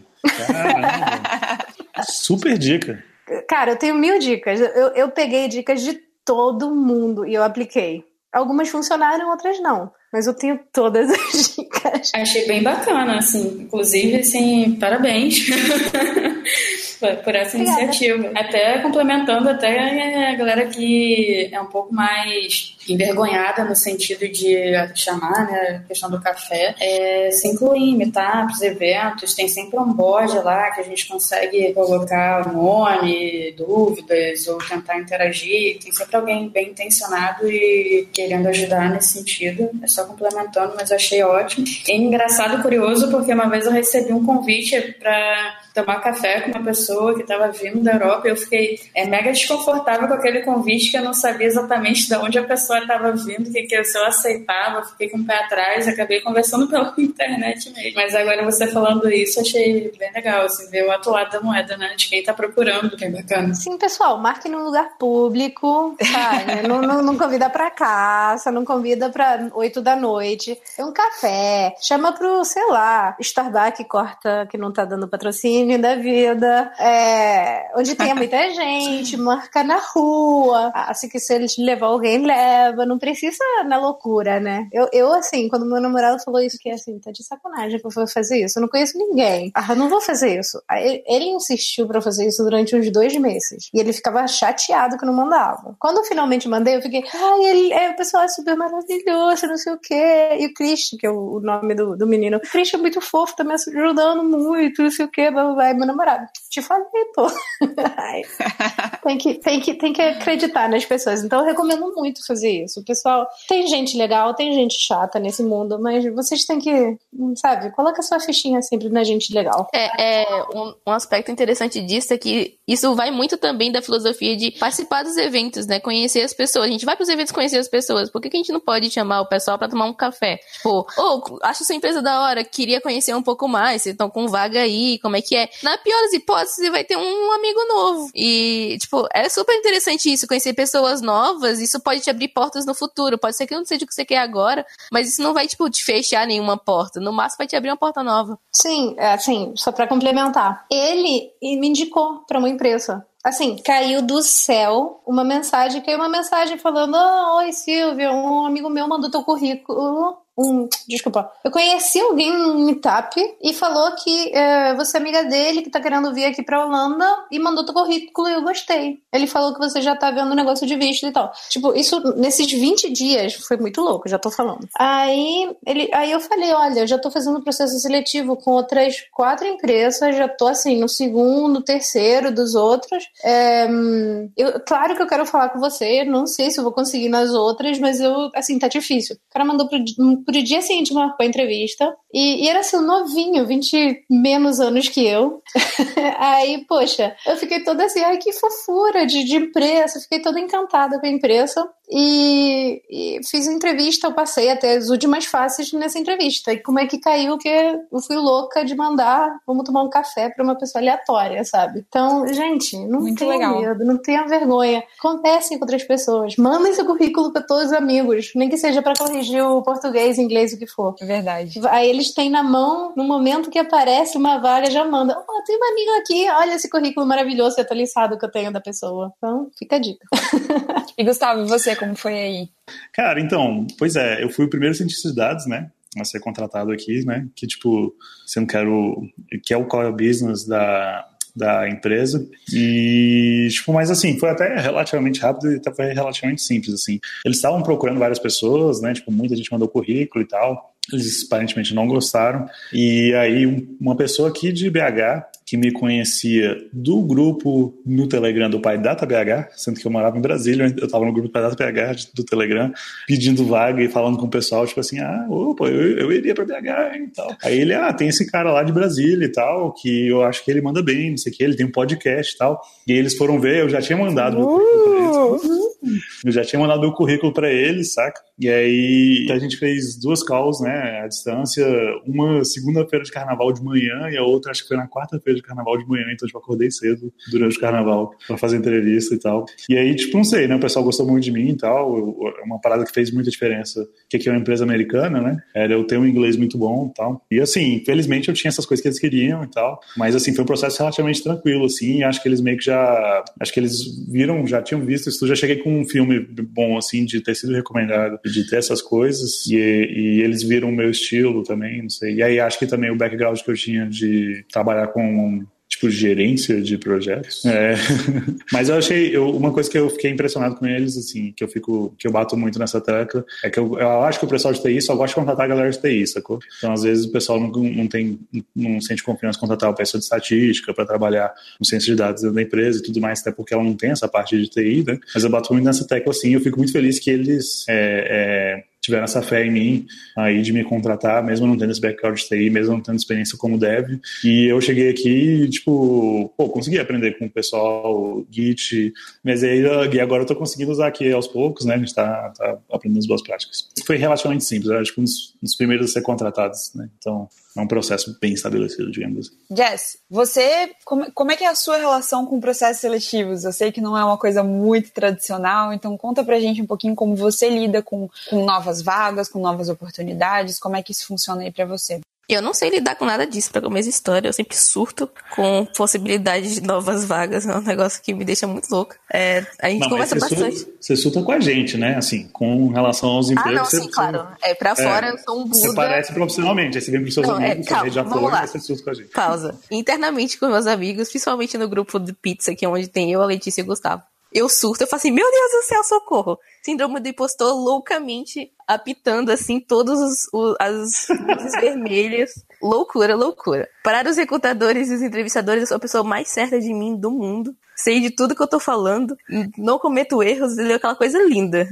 Caramba. Super dica. Cara, eu tenho mil dicas. Eu, eu peguei dicas de todo mundo e eu apliquei. Algumas funcionaram, outras não. Mas eu tenho todas as dicas. Achei bem bacana, assim. Inclusive, assim, parabéns. por essa iniciativa. Até complementando até a galera que é um pouco mais envergonhada no sentido de chamar, né, a questão do café, é, se incluir meetups, eventos, tem sempre um board lá que a gente consegue colocar nome, dúvidas ou tentar interagir, tem sempre alguém bem intencionado e querendo ajudar nesse sentido, é só complementando, mas eu achei ótimo. É engraçado, curioso, porque uma vez eu recebi um convite para tomar café com uma pessoa que estava vindo da Europa eu fiquei é, mega desconfortável com aquele convite que eu não sabia exatamente de onde a pessoa estava vindo, que, que se eu aceitava, fiquei com o pé atrás, acabei conversando pela internet mesmo. Mas agora você falando isso, achei bem legal, assim, ver o outro lado da moeda, né, de quem está procurando, que é bacana. Sim, pessoal, marque num lugar público, sabe? não, não, não, convida para caça, não convida para oito da noite. É um café, chama pro, sei lá, Starbucks corta que não tá dando patrocínio da vida, é, onde tem muita gente, marca na rua, assim que se eles levar alguém, leva, não precisa na loucura, né? Eu, eu assim, quando meu namorado falou isso, que assim, tá de sacanagem que eu vou fazer isso, eu não conheço ninguém. Ah, eu não vou fazer isso. Aí, ele insistiu pra fazer isso durante uns dois meses, e ele ficava chateado que não mandava. Quando eu finalmente mandei, eu fiquei, ai, ele, é, o pessoal é super maravilhoso, não sei o quê, e o Christian, que é o, o nome do, do menino, o Christian é muito fofo, tá me ajudando muito, não sei o quê, blá, blá, vai meu namorado. Te falei, pô. tem, que, tem, que, tem que acreditar nas pessoas. Então eu recomendo muito fazer isso. Pessoal, tem gente legal, tem gente chata nesse mundo, mas vocês têm que, sabe, coloca sua fichinha sempre na gente legal. É, é um, um aspecto interessante disso é que isso vai muito também da filosofia de participar dos eventos, né? Conhecer as pessoas. A gente vai pros eventos conhecer as pessoas. Por que, que a gente não pode chamar o pessoal para tomar um café? Tipo, ou oh, acho sua empresa da hora, queria conhecer um pouco mais, vocês estão com vaga aí, como é que é? Na pior das hipóteses, você vai ter um amigo novo. E, tipo, é super interessante isso, conhecer pessoas novas. Isso pode te abrir portas no futuro. Pode ser que não seja o que você quer agora, mas isso não vai, tipo, te fechar nenhuma porta. No máximo, vai te abrir uma porta nova. Sim, é, assim, só para complementar. Ele me indicou para uma empresa assim, caiu do céu uma mensagem, caiu uma mensagem falando: oh, Oi, Silvia, um amigo meu mandou teu currículo um. Desculpa. Eu conheci alguém no Meetup e falou que é, você é amiga dele, que tá querendo vir aqui pra Holanda e mandou teu currículo e eu gostei. Ele falou que você já tá vendo negócio de visto e tal. Tipo, isso nesses 20 dias foi muito louco, já tô falando. Aí, ele, aí eu falei: olha, eu já tô fazendo processo seletivo com outras quatro empresas, já tô assim, no segundo, terceiro dos outros. É, eu, claro que eu quero falar com você, não sei se eu vou conseguir nas outras, mas eu, assim, tá difícil. O cara mandou pro pro dia seguinte marcou a entrevista E, e era assim, novinho, 20 menos anos que eu. Aí, poxa, eu fiquei toda assim, ai que fofura de, de imprensa, fiquei toda encantada com a imprensa. E, e, fiz entrevista, eu passei até as últimas faces nessa entrevista. E como é que caiu que eu fui louca de mandar, vamos tomar um café para uma pessoa aleatória, sabe? Então, gente, não Muito tenha legal. medo, não tenha vergonha. Conversem com outras pessoas. Mandem seu currículo para todos os amigos, nem que seja para corrigir o português, inglês, o que for. É verdade. Aí eles têm na mão, no momento que aparece uma vaga, já manda. Oh, tem uma amiga aqui, olha esse currículo maravilhoso e atualizado que eu tenho da pessoa. Então, fica a dica. e Gustavo, você, como foi aí? Cara, então, pois é, eu fui o primeiro cientista de dados, né? A ser contratado aqui, né? Que, tipo, você não quer o. que é o core business da, da empresa. E, tipo, mas assim, foi até relativamente rápido e foi relativamente simples, assim. Eles estavam procurando várias pessoas, né? Tipo, muita gente mandou currículo e tal. Eles aparentemente não gostaram. E aí, uma pessoa aqui de BH que me conhecia do grupo no Telegram do Pai Data BH, sendo que eu morava em Brasília, eu estava no grupo Pai Data BH do Telegram, pedindo vaga e falando com o pessoal, tipo assim, ah, opa, eu, eu iria para BH e tal. Aí ele, ah, tem esse cara lá de Brasília e tal, que eu acho que ele manda bem, não sei o que, ele tem um podcast e tal. E eles foram ver, eu já tinha mandado uh! Eu já tinha mandado o currículo para eles, saca? E aí a gente fez duas calls, né, à distância, uma segunda-feira de carnaval de manhã e a outra acho que foi na quarta-feira de carnaval de manhã, então tipo, acordei cedo durante o carnaval para fazer entrevista e tal. E aí, tipo, não sei, né, o pessoal gostou muito de mim e tal, é uma parada que fez muita diferença, que aqui é uma empresa americana, né, era eu ter um inglês muito bom e tal. E assim, felizmente eu tinha essas coisas que eles queriam e tal, mas assim, foi um processo relativamente tranquilo, assim, acho que eles meio que já, acho que eles viram, já tinham visto isso, já cheguei com um filme bom, assim, de ter sido recomendado de ter essas coisas e, e eles viram o meu estilo também, não sei. E aí acho que também o background que eu tinha de trabalhar com tipo gerência de projetos. É. Mas eu achei eu, uma coisa que eu fiquei impressionado com eles, assim, que eu fico, que eu bato muito nessa tecla, é que eu, eu acho que o pessoal de TI só gosta de contratar a galera de TI, sacou? Então às vezes o pessoal não, não tem, não sente confiança em contratar uma pessoa de estatística para trabalhar no centro de dados da empresa e tudo mais, até porque ela não tem essa parte de TI, né? Mas eu bato muito nessa tecla, assim, eu fico muito feliz que eles é, é, tiveram essa fé em mim aí de me contratar, mesmo não tendo esse background de mesmo não tendo experiência como dev. E eu cheguei aqui, tipo, pô, consegui aprender com o pessoal, Git, mas aí e agora eu tô conseguindo usar aqui aos poucos, né? A gente tá, tá aprendendo as boas práticas. Foi relativamente simples, era tipo um dos primeiros a ser contratados, né? Então, é um processo bem estabelecido, digamos assim. Jess, você, como, como é que é a sua relação com processos seletivos? Eu sei que não é uma coisa muito tradicional, então conta pra gente um pouquinho como você lida com, com novas vagas, com novas oportunidades, como é que isso funciona aí para você. Eu não sei lidar com nada disso, pra começar história. Eu sempre surto com possibilidade de novas vagas. É um negócio que me deixa muito louca. É, a gente não, conversa bastante. Surta, você surta com a gente, né? Assim, com relação aos empregos. Ah, não, sim, claro. É, pra fora é, eu sou um Buda. Você parece profissionalmente. Aí você vem pros seus não, é, amigos, é, calma, já falou, lá. você surta com a gente. Pausa. Internamente com meus amigos, principalmente no grupo de pizza, que é onde tem eu, a Letícia e o Gustavo eu surto, eu falo assim, meu Deus do céu, socorro. Síndrome do impostor loucamente apitando, assim, todos os, os as luzes vermelhas. Loucura, loucura. Para os recrutadores e os entrevistadores, eu sou a pessoa mais certa de mim do mundo. Sei de tudo que eu tô falando, não cometo erros, ele é aquela coisa linda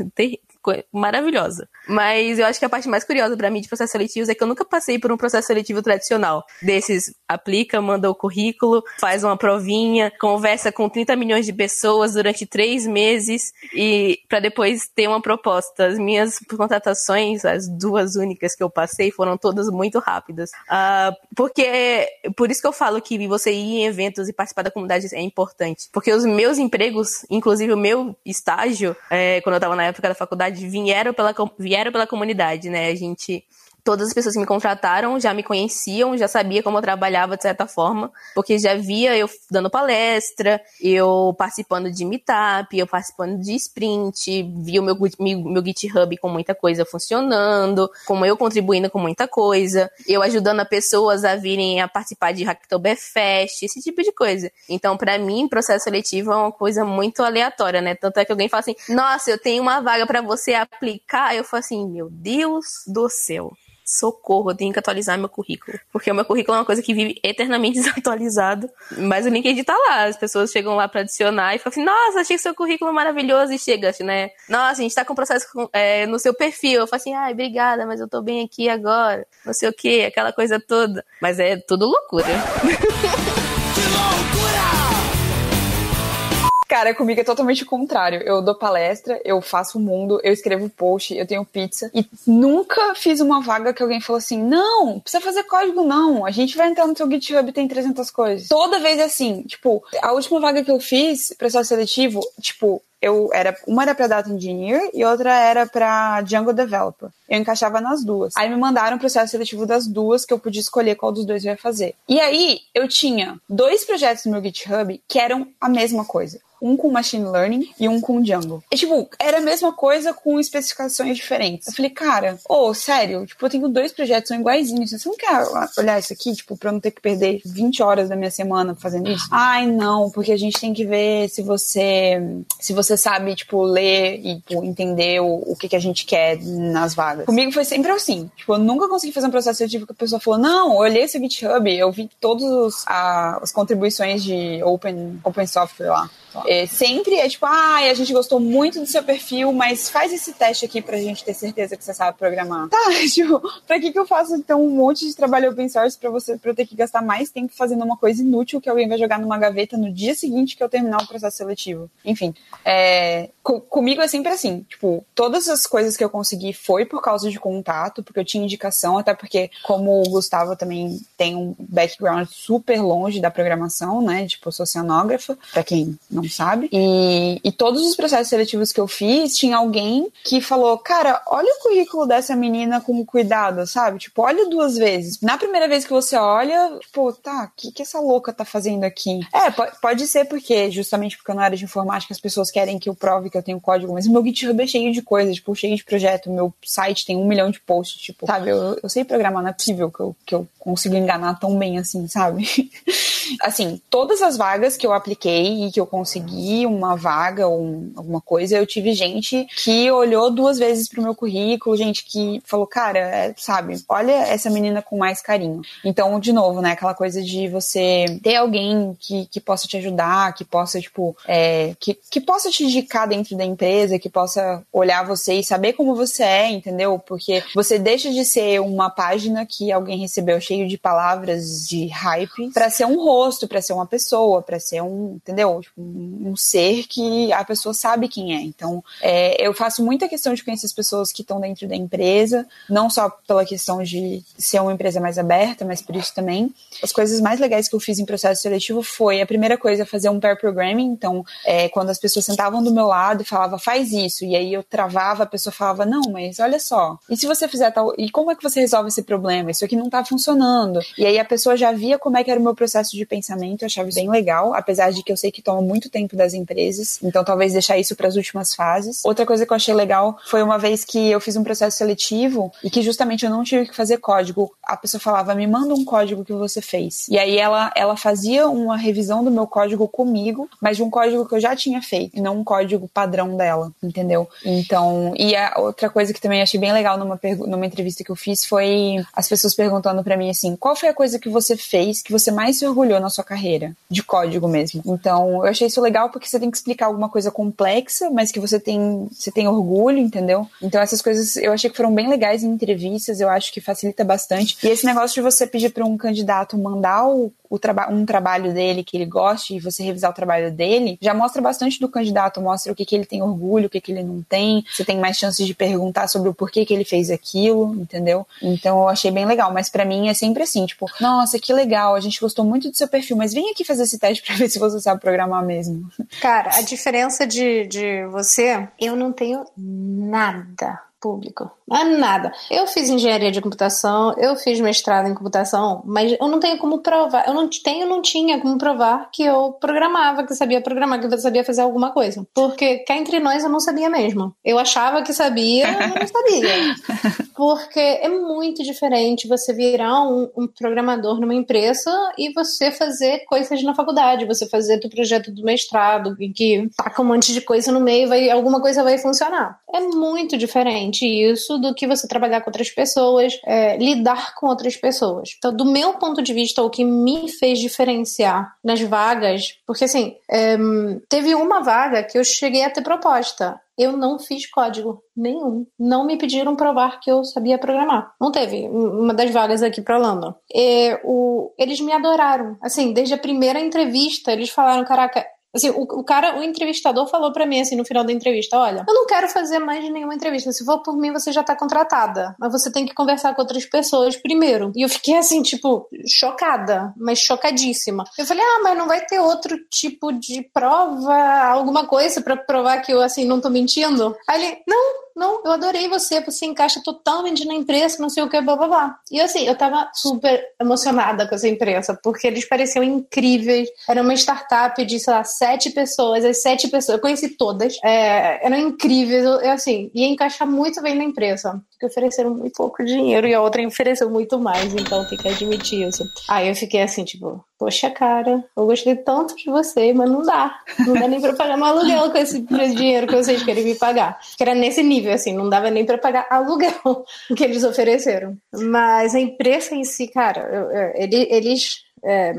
maravilhosa. Mas eu acho que a parte mais curiosa para mim de processos seletivos é que eu nunca passei por um processo seletivo tradicional. Desses, aplica, manda o currículo, faz uma provinha, conversa com 30 milhões de pessoas durante três meses e para depois ter uma proposta. As minhas contratações, as duas únicas que eu passei, foram todas muito rápidas. Uh, porque, por isso que eu falo que você ir em eventos e participar da comunidade é importante. Porque os meus empregos, inclusive o meu estágio, é, quando eu estava na época da faculdade, vieram pela, vieram pela comunidade, né? A gente todas as pessoas que me contrataram já me conheciam, já sabia como eu trabalhava de certa forma, porque já via eu dando palestra, eu participando de meetup, eu participando de sprint, via o meu, meu, meu GitHub com muita coisa funcionando, como eu contribuindo com muita coisa, eu ajudando as pessoas a virem a participar de Hacktoberfest, esse tipo de coisa. Então, para mim, processo seletivo é uma coisa muito aleatória, né? Tanto é que alguém fala assim: "Nossa, eu tenho uma vaga para você aplicar". Eu falo assim: "Meu Deus do céu" socorro, eu tenho que atualizar meu currículo. Porque o meu currículo é uma coisa que vive eternamente desatualizado. Mas o LinkedIn tá lá, as pessoas chegam lá para adicionar e falam assim, nossa, achei seu currículo maravilhoso e chega, né? Nossa, a gente tá com processo é, no seu perfil. Eu falo assim, ai, obrigada, mas eu tô bem aqui agora. Não sei o que, aquela coisa toda. Mas é tudo loucura. Cara, comigo é totalmente o contrário. Eu dou palestra, eu faço o mundo, eu escrevo post, eu tenho pizza. E nunca fiz uma vaga que alguém falou assim: não, precisa fazer código, não. A gente vai entrar no seu GitHub tem 300 coisas. Toda vez é assim. Tipo, a última vaga que eu fiz, processo seletivo, tipo, eu era uma era para data engineer e outra era para Django developer. Eu encaixava nas duas. Aí me mandaram o processo seletivo das duas que eu podia escolher qual dos dois eu ia fazer. E aí eu tinha dois projetos no meu GitHub que eram a mesma coisa um com machine learning e um com Django. E, tipo, era a mesma coisa com especificações diferentes. Eu falei, cara, ô, oh, sério, tipo, eu tenho dois projetos, são iguaizinhos. Você não quer olhar isso aqui, tipo, pra eu não ter que perder 20 horas da minha semana fazendo isso? Ai, não, porque a gente tem que ver se você se você sabe, tipo, ler e tipo, entender o, o que, que a gente quer nas vagas. Comigo foi sempre assim. Tipo, eu nunca consegui fazer um processo seletivo que a pessoa falou, não, eu olhei esse GitHub, eu vi todas as contribuições de open, open software lá. É, sempre é tipo, ah, a gente gostou muito do seu perfil, mas faz esse teste aqui pra gente ter certeza que você sabe programar. Tá, tipo, pra que, que eu faço então um monte de trabalho open source pra você pra eu ter que gastar mais tempo fazendo uma coisa inútil que alguém vai jogar numa gaveta no dia seguinte que eu terminar o processo seletivo? Enfim, é, com, comigo é sempre assim, tipo, todas as coisas que eu consegui foi por causa de contato, porque eu tinha indicação, até porque, como o Gustavo também tem um background super longe da programação, né? Tipo, sou oceanógrafa, pra quem não sabe. E, e todos os processos seletivos que eu fiz, tinha alguém que falou: Cara, olha o currículo dessa menina com cuidado, sabe? Tipo, olha duas vezes. Na primeira vez que você olha, pô, tá, o que, que essa louca tá fazendo aqui? É, pode ser porque, justamente porque eu não era de informática, as pessoas querem que eu prove que eu tenho código, mas meu GitHub é cheio de coisas, tipo, cheio de projeto. Meu site tem um milhão de posts, tipo, sabe? Eu, eu sei programar, não é possível que eu, que eu consiga enganar tão bem assim, sabe? assim, todas as vagas que eu apliquei e que eu consegui uma vaga ou um, alguma coisa, eu tive gente que olhou duas vezes pro meu currículo, gente que falou, cara, é, sabe, olha essa menina com mais carinho. Então, de novo, né, aquela coisa de você ter alguém que, que possa te ajudar, que possa, tipo, é, que, que possa te indicar dentro da empresa, que possa olhar você e saber como você é, entendeu? Porque você deixa de ser uma página que alguém recebeu cheio de palavras de hype para ser um rosto, para ser uma pessoa, para ser um, entendeu? Tipo, um, um, ser que a pessoa sabe quem é. Então, é, eu faço muita questão de conhecer as pessoas que estão dentro da empresa, não só pela questão de ser uma empresa mais aberta, mas por isso também. As coisas mais legais que eu fiz em processo seletivo foi a primeira coisa fazer um pair programming. Então, é, quando as pessoas sentavam do meu lado e falava faz isso, e aí eu travava, a pessoa falava não, mas olha só. E se você fizer tal, e como é que você resolve esse problema? Isso aqui não tá funcionando. E aí a pessoa já via como é que era o meu processo de pensamento, eu achava bem legal, apesar de que eu sei que toma muito tempo das empresas, então talvez deixar isso para as últimas fases. Outra coisa que eu achei legal foi uma vez que eu fiz um processo seletivo e que justamente eu não tive que fazer código. A pessoa falava: "Me manda um código que você fez". E aí ela ela fazia uma revisão do meu código comigo, mas de um código que eu já tinha feito, não um código padrão dela, entendeu? Então, e a outra coisa que também achei bem legal numa numa entrevista que eu fiz foi as pessoas perguntando para mim assim: "Qual foi a coisa que você fez que você mais se orgulhou na sua carreira, de código mesmo. Então, eu achei isso legal porque você tem que explicar alguma coisa complexa, mas que você tem, você tem orgulho, entendeu? Então, essas coisas eu achei que foram bem legais em entrevistas, eu acho que facilita bastante. E esse negócio de você pedir para um candidato mandar o traba um trabalho dele que ele goste e você revisar o trabalho dele, já mostra bastante do candidato, mostra o que, que ele tem orgulho, o que, que ele não tem, você tem mais chances de perguntar sobre o porquê que ele fez aquilo, entendeu? Então eu achei bem legal, mas para mim é sempre assim, tipo, nossa, que legal, a gente gostou muito do seu perfil, mas vem aqui fazer esse teste pra ver se você sabe programar mesmo. Cara, a diferença de, de você, eu não tenho nada público. Não nada. Eu fiz engenharia de computação, eu fiz mestrado em computação, mas eu não tenho como provar. Eu não tenho, não tinha como provar que eu programava, que sabia programar, que eu sabia fazer alguma coisa. Porque cá entre nós eu não sabia mesmo. Eu achava que sabia, mas não sabia. Porque é muito diferente você virar um, um programador numa empresa e você fazer coisas na faculdade, você fazer o projeto do mestrado, que taca um monte de coisa no meio, vai, alguma coisa vai funcionar. É muito diferente diferente isso do que você trabalhar com outras pessoas, é, lidar com outras pessoas. Então, do meu ponto de vista, o que me fez diferenciar nas vagas, porque assim, é, teve uma vaga que eu cheguei a ter proposta. Eu não fiz código nenhum. Não me pediram provar que eu sabia programar. Não teve uma das vagas aqui para London. E, o, eles me adoraram. Assim, desde a primeira entrevista, eles falaram: caraca, Assim, o, o cara, o entrevistador falou para mim assim no final da entrevista: olha, eu não quero fazer mais nenhuma entrevista. Se for por mim, você já tá contratada. Mas você tem que conversar com outras pessoas primeiro. E eu fiquei assim, tipo, chocada, mas chocadíssima. Eu falei, ah, mas não vai ter outro tipo de prova, alguma coisa para provar que eu assim não tô mentindo? Aí ele, não, não, eu adorei você, você encaixa totalmente na imprensa, não sei o que, blá blá blá. E assim, eu tava super emocionada com essa imprensa, porque eles pareciam incríveis. Era uma startup de, sei lá, sete pessoas, as sete pessoas, eu conheci todas, é, eram incríveis, eu, assim, ia encaixar muito bem na imprensa, porque ofereceram muito pouco dinheiro e a outra ofereceu muito mais, então tem que admitir isso. Aí eu fiquei assim, tipo, poxa, cara, eu gostei tanto de você, mas não dá. Não dá nem pra pagar meu aluguel com esse dinheiro que vocês querem me pagar. Que era nesse nível, assim, não dava nem pra pagar aluguel que eles ofereceram. Mas a imprensa em si, cara, eu, eu, eles. É,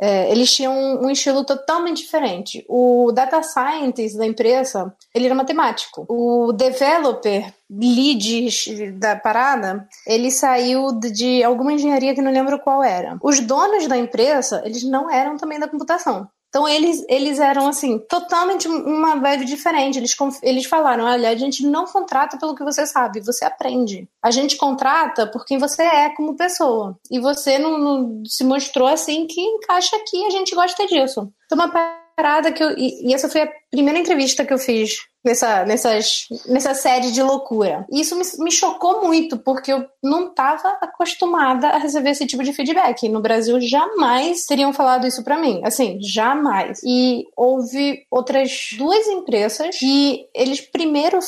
é, eles tinham um, um, estilo totalmente diferente. O data scientist da empresa, ele era matemático. O developer, lead da parada, ele saiu de alguma engenharia que não lembro qual era. Os donos da empresa, eles não eram também da computação. Então eles, eles eram assim, totalmente uma vibe diferente. Eles, eles falaram: olha, a gente não contrata pelo que você sabe, você aprende. A gente contrata por quem você é como pessoa. E você não, não se mostrou assim que encaixa aqui, a gente gosta disso. Então, uma parada que eu. E, e essa foi a primeira entrevista que eu fiz nessa, nessas, nessa série de loucura. E isso me, me chocou muito, porque eu não estava acostumada a receber esse tipo de feedback. No Brasil, jamais teriam falado isso para mim. Assim, jamais. E houve outras duas empresas que eles primeiro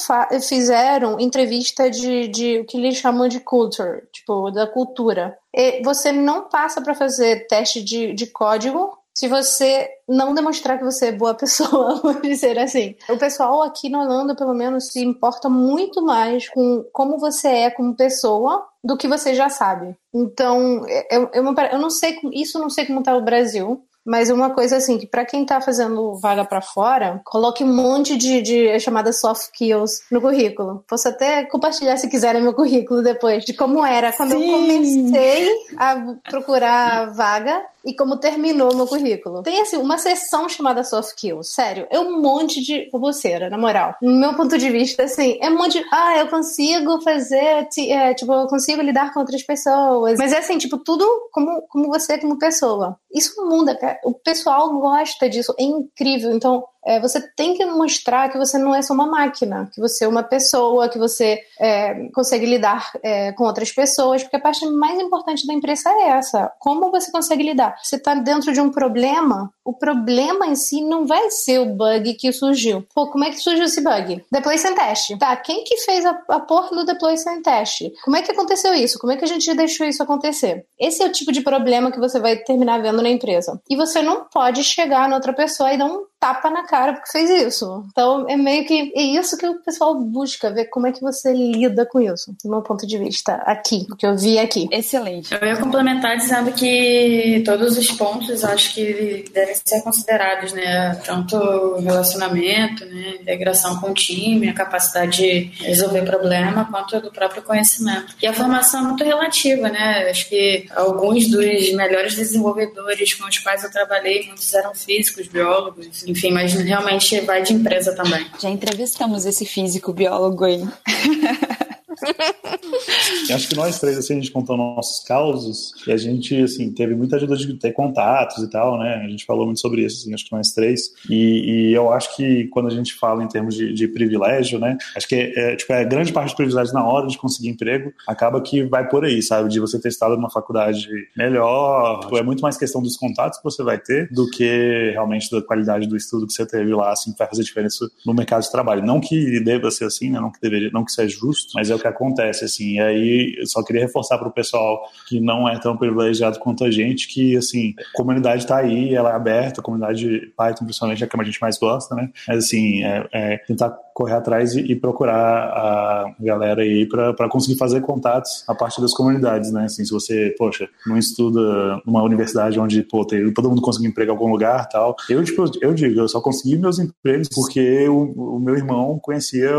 fizeram entrevista de, de o que eles chamam de culture, tipo, da cultura. E você não passa para fazer teste de, de código se você não demonstrar que você é boa pessoa, vamos dizer assim. O pessoal aqui na Holanda, pelo menos, se importa muito mais com como você é como pessoa do que você já sabe. Então, eu, eu, eu não sei, isso não sei como está o Brasil, mas uma coisa assim, que para quem tá fazendo vaga para fora, coloque um monte de, de chamadas soft skills no currículo. Posso até compartilhar se quiserem meu currículo depois, de como era quando Sim. eu comecei a procurar vaga e como terminou meu currículo. Tem assim, uma sessão chamada soft skills, sério, é um monte de boboceira, na moral. No meu ponto de vista, assim, é um monte de, ah, eu consigo fazer, é, tipo, eu consigo lidar com outras pessoas. Mas é assim, tipo, tudo como, como você como pessoa. Isso muda, o pessoal gosta disso, é incrível. Então, é, você tem que mostrar que você não é só uma máquina, que você é uma pessoa, que você é, consegue lidar é, com outras pessoas, porque a parte mais importante da empresa é essa. Como você consegue lidar? Você está dentro de um problema, o problema em si não vai ser o bug que surgiu. Pô, como é que surgiu esse bug? Deploy sem teste. Tá, quem que fez a, a porra do deploy sem teste? Como é que aconteceu isso? Como é que a gente deixou isso acontecer? Esse é o tipo de problema que você vai terminar vendo na empresa. E você não pode chegar na outra pessoa e dar um tapa na cara porque fez isso. Então é meio que é isso que o pessoal busca, ver como é que você lida com isso, do meu ponto de vista, aqui, o que eu vi aqui. Excelente. Eu ia complementar dizendo que todos os pontos acho que devem ser considerados, né? Tanto relacionamento, né? Integração com o time, a capacidade de resolver problema, quanto do próprio conhecimento. E a formação é muito relativa, né? Acho que alguns dos melhores desenvolvedores com os quais eu trabalhei, muitos eram físicos, biólogos, enfim, mas realmente vai de empresa também. Já entrevistamos esse físico biólogo aí. acho que nós três, assim, a gente contou nossos causos e a gente, assim, teve muita ajuda de ter contatos e tal, né? A gente falou muito sobre isso, assim, acho que nós três. E, e eu acho que quando a gente fala em termos de, de privilégio, né? Acho que é, é, tipo, é grande parte do privilégio na hora de conseguir emprego acaba que vai por aí, sabe? De você ter estado numa faculdade melhor. Tipo, é muito mais questão dos contatos que você vai ter do que realmente da qualidade do estudo que você teve lá, assim, que vai fazer diferença no mercado de trabalho. Não que deva ser assim, né? Não que deveria, não que seja justo, mas é o que acontece, assim. E aí, só queria reforçar para o pessoal que não é tão privilegiado quanto a gente, que, assim, a comunidade está aí, ela é aberta, a comunidade Python, principalmente, é a que a gente mais gosta, né? Mas, assim, é, é tentar correr atrás e, e procurar a galera aí para conseguir fazer contatos a partir das comunidades, né? Assim, se você, poxa, não estuda numa universidade onde, pô, tem, todo mundo consegue emprego em algum lugar tal. Eu, tipo, eu digo, eu só consegui meus empregos porque o, o meu irmão conhecia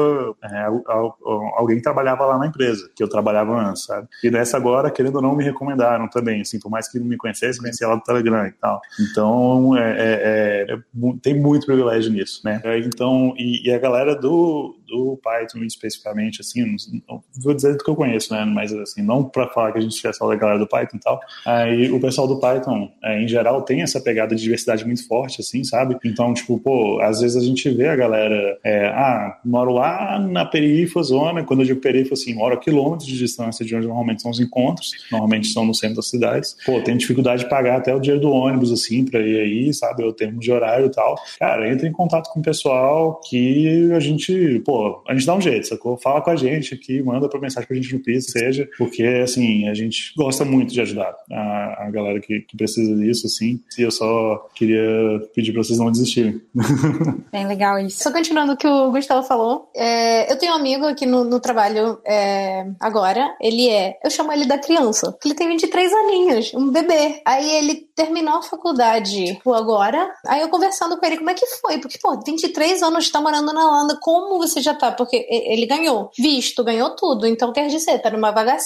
é, alguém que trabalhava lá na empresa, que eu trabalhava antes, sabe? E nessa agora, querendo ou não, me recomendaram também, assim, por mais que não me conhecesse, conhecia lá do Telegram e tal. Então, é, é, é, tem muito privilégio nisso, né? Então, e, e a galera do, do Python especificamente, assim, vou dizer do que eu conheço, né? Mas assim, não para falar que a gente tivesse só da galera do Python e tal. Aí o pessoal do Python, é, em geral, tem essa pegada de diversidade muito forte, assim, sabe? Então, tipo, pô, às vezes a gente vê a galera, é, ah, moro lá na perifazona, quando eu digo perifa, assim, moro a quilômetros de distância de onde normalmente são os encontros, normalmente são no centro das cidades. Pô, tem dificuldade de pagar até o dinheiro do ônibus, assim, pra ir aí, sabe? Eu tenho de horário e tal. Cara, entra em contato com o pessoal que a gente, pô, a gente dá um jeito, sacou? Fala com a gente aqui, manda pra mensagem pra gente no Pix, seja, porque, assim, a gente gosta muito de ajudar a, a galera que, que precisa disso, assim, e eu só queria pedir pra vocês não desistirem. Bem legal isso. Só continuando o que o Gustavo falou, é, eu tenho um amigo aqui no, no trabalho é, agora, ele é, eu chamo ele da criança, ele tem 23 aninhos, um bebê. Aí ele terminou a faculdade agora, aí eu conversando com ele, como é que foi? Porque, pô, 23 anos, tá morando na Holanda, como você já tá? Porque ele ganhou visto, ganhou tudo. Então quer dizer, tá numa vaga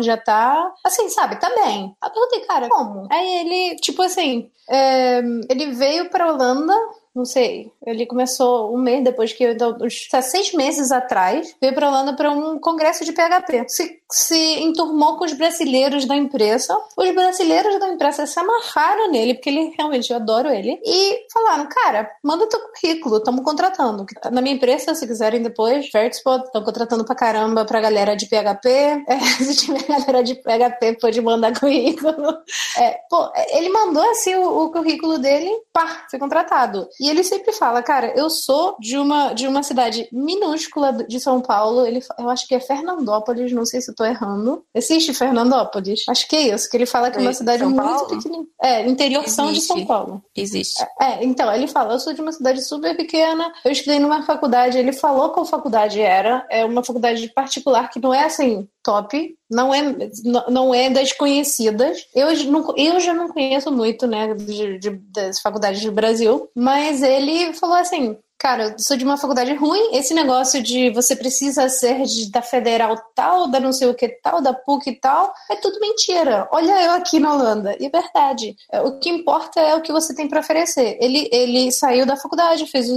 já tá. Assim, sabe, tá bem. Aí eu perguntei, cara, como? Aí ele, tipo assim, é, ele veio pra Holanda não sei. Ele começou um mês depois que eu, uns seis meses atrás, veio para Holanda para um congresso de PHP. Se, se enturmou com os brasileiros da empresa. Os brasileiros da empresa se amarraram nele, porque ele realmente eu adoro ele. E falaram: cara, manda teu currículo, estamos contratando. Na minha empresa, se quiserem depois, Vertspot, estão contratando pra caramba pra galera de PHP. É, se tiver galera de PHP, pode mandar currículo. É, pô, ele mandou assim o, o currículo dele, pá, foi contratado. E ele sempre fala, cara, eu sou de uma, de uma cidade minúscula de São Paulo. Ele, eu acho que é Fernandópolis, não sei se eu tô errando. Existe Fernandópolis? Acho que é isso, que ele fala que é uma cidade São muito pequenininha. É, interiorzão de São Paulo. Existe. É, é, então, ele fala, eu sou de uma cidade super pequena, eu estudei numa faculdade, ele falou qual faculdade era, é uma faculdade particular que não é assim, top, não é, não é das conhecidas. Eu, não, eu já não conheço muito, né, de, de, das faculdades do Brasil, mas ele falou assim: cara, eu sou de uma faculdade ruim, esse negócio de você precisa ser de, da federal tal, da não sei o que tal, da PUC e tal, é tudo mentira. Olha eu aqui na Holanda. E é verdade. É, o que importa é o que você tem para oferecer. Ele, ele saiu da faculdade, fez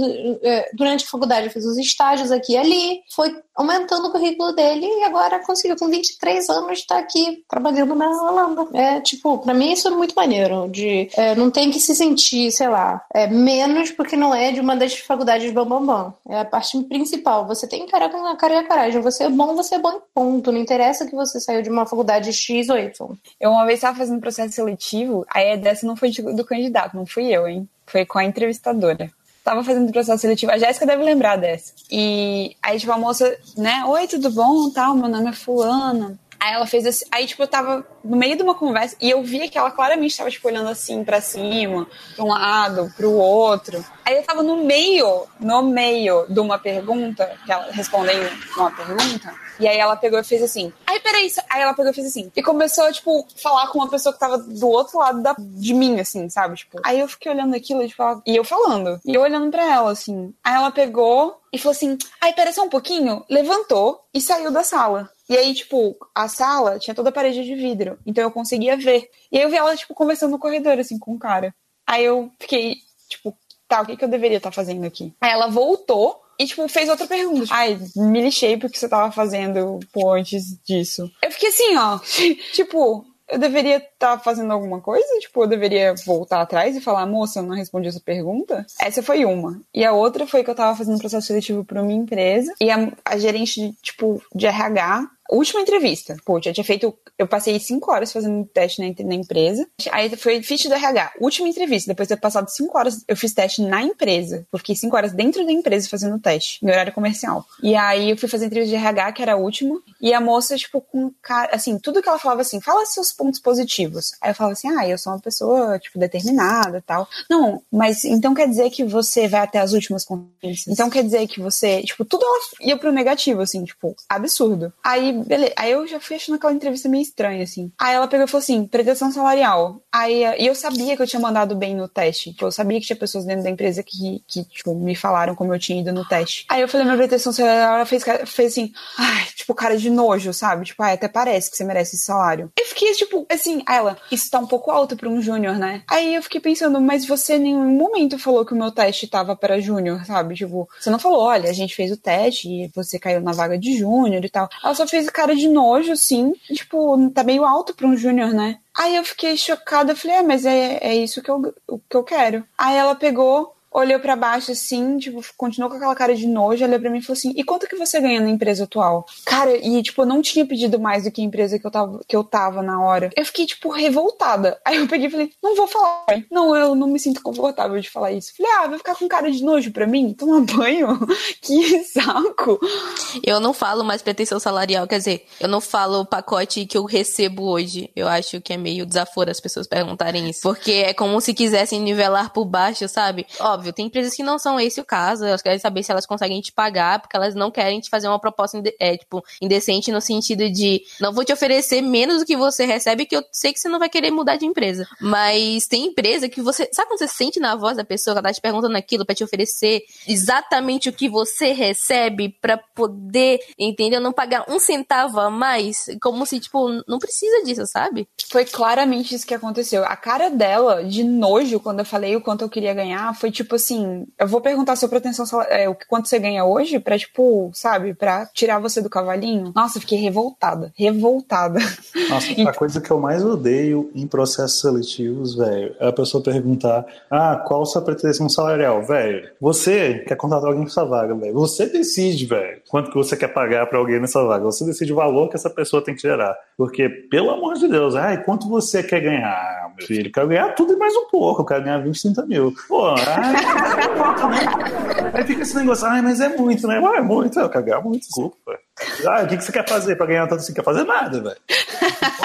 é, durante a faculdade fez os estágios aqui e ali, foi aumentando o currículo dele e agora conseguiu com 23 anos estar aqui trabalhando na Holanda. É tipo, para mim isso é muito maneiro, de é, não tem que se sentir, sei lá, é, menos porque não é de uma das faculdades de bom, bom, bom. É a parte principal. Você tem que com a cara e a coragem. Você é bom, você é bom em ponto. Não interessa que você saiu de uma faculdade X ou Y. Eu uma vez estava fazendo processo seletivo, aí dessa não foi do candidato, não fui eu, hein? Foi com a entrevistadora tava fazendo processo seletivo, a Jéssica deve lembrar dessa. E aí, tipo, a moça, né? Oi, tudo bom? Tal, meu nome é Fulana. Aí ela fez assim. Aí, tipo, eu tava no meio de uma conversa e eu via que ela claramente tava, tipo, olhando assim para cima, pra um lado, pro outro. Aí eu tava no meio, no meio de uma pergunta, que ela respondendo uma pergunta. E aí ela pegou e fez assim. Aí, peraí. Aí ela pegou e fez assim. E começou, tipo, falar com uma pessoa que tava do outro lado da, de mim, assim, sabe? Tipo. Aí eu fiquei olhando aquilo tipo, ela, e eu falando. E eu olhando pra ela, assim. Aí ela pegou e falou assim: Ai, pera só um pouquinho. Levantou e saiu da sala. E aí, tipo, a sala tinha toda a parede de vidro. Então eu conseguia ver. E aí eu vi ela, tipo, conversando no corredor, assim, com o cara. Aí eu fiquei, tipo, tá, o que, que eu deveria estar tá fazendo aqui? Aí ela voltou e, tipo, fez outra pergunta. Ai, me lixei porque você tava fazendo pô, antes disso. Eu fiquei assim, ó. tipo, eu deveria estar tá fazendo alguma coisa? Tipo, eu deveria voltar atrás e falar, moça, eu não respondi essa pergunta? Essa foi uma. E a outra foi que eu tava fazendo um processo seletivo para uma empresa e a, a gerente, de, tipo, de RH Última entrevista. Pô, já tinha feito. Eu passei cinco horas fazendo teste na, na empresa. Aí foi fit do RH. Última entrevista. Depois de ter passado cinco horas, eu fiz teste na empresa. Eu fiquei cinco horas dentro da empresa fazendo teste, em horário comercial. E aí eu fui fazer entrevista de RH, que era a última. E a moça, tipo, com cara. Assim, tudo que ela falava assim, fala seus pontos positivos. Aí eu falava assim, ah, eu sou uma pessoa, tipo, determinada tal. Não, mas então quer dizer que você vai até as últimas consequências. Então quer dizer que você. Tipo, tudo ia pro negativo, assim, tipo, absurdo. Aí beleza. Aí eu já fui achando aquela entrevista meio estranha, assim. Aí ela pegou e falou assim: pretensão salarial. Aí e eu sabia que eu tinha mandado bem no teste. Tipo, eu sabia que tinha pessoas dentro da empresa que, que tipo, me falaram como eu tinha ido no teste. Aí eu falei, minha pretensão salarial, ela fez, fez assim, ai, tipo, cara de nojo, sabe? Tipo, ai, até parece que você merece esse salário. Eu fiquei, tipo, assim, ela, isso tá um pouco alto pra um júnior, né? Aí eu fiquei pensando, mas você em nenhum momento falou que o meu teste tava para júnior, sabe? Tipo, você não falou, olha, a gente fez o teste e você caiu na vaga de júnior e tal. Ela só fez cara de nojo, assim, tipo, tá meio alto pra um júnior, né? Aí eu fiquei chocada, falei, é, mas é, é isso que eu, que eu quero. Aí ela pegou, olhou para baixo assim, tipo, continuou com aquela cara de nojo, olhou para mim e falou assim: "E quanto que você ganha na empresa atual?". Cara, e tipo, eu não tinha pedido mais do que a empresa que eu tava que eu tava na hora. Eu fiquei tipo revoltada. Aí eu peguei e falei: "Não vou falar". Não, eu não me sinto confortável de falar isso. Falei: "Ah, vai ficar com cara de nojo para mim? Tomar banho? que saco". Eu não falo mais pretensão salarial, quer dizer, eu não falo o pacote que eu recebo hoje. Eu acho que é meio desaforo as pessoas perguntarem isso, porque é como se quisessem nivelar por baixo, sabe? Óbvio óbvio, tem empresas que não são esse o caso, elas querem saber se elas conseguem te pagar, porque elas não querem te fazer uma proposta é, tipo, indecente no sentido de não vou te oferecer menos do que você recebe, que eu sei que você não vai querer mudar de empresa. Mas tem empresa que você. Sabe quando você sente na voz da pessoa que ela tá te perguntando aquilo para te oferecer exatamente o que você recebe para poder, entendeu? Não pagar um centavo a mais? Como se, tipo, não precisa disso, sabe? Foi claramente isso que aconteceu. A cara dela, de nojo, quando eu falei o quanto eu queria ganhar, foi tipo assim, eu vou perguntar sua pretensão é, o quanto você ganha hoje pra, tipo, sabe, pra tirar você do cavalinho. Nossa, fiquei revoltada. Revoltada. Nossa, a coisa que eu mais odeio em processos seletivos, velho, é a pessoa perguntar: ah, qual sua pretensão salarial? Velho, você quer contratar alguém sua vaga, velho. Você decide, velho, quanto que você quer pagar pra alguém nessa vaga. Você decide o valor que essa pessoa tem que gerar. Porque, pelo amor de Deus, ai, quanto você quer ganhar, meu filho? Quero ganhar tudo e mais um pouco. Eu quero ganhar 20, 30 mil. Pô, ai, Aí fica esse negócio, ai, mas é muito, né? Ah, é muito, eu quero ganhar muito, desculpa. Ah, o que, que você quer fazer pra ganhar tanto assim? Quer fazer nada, velho.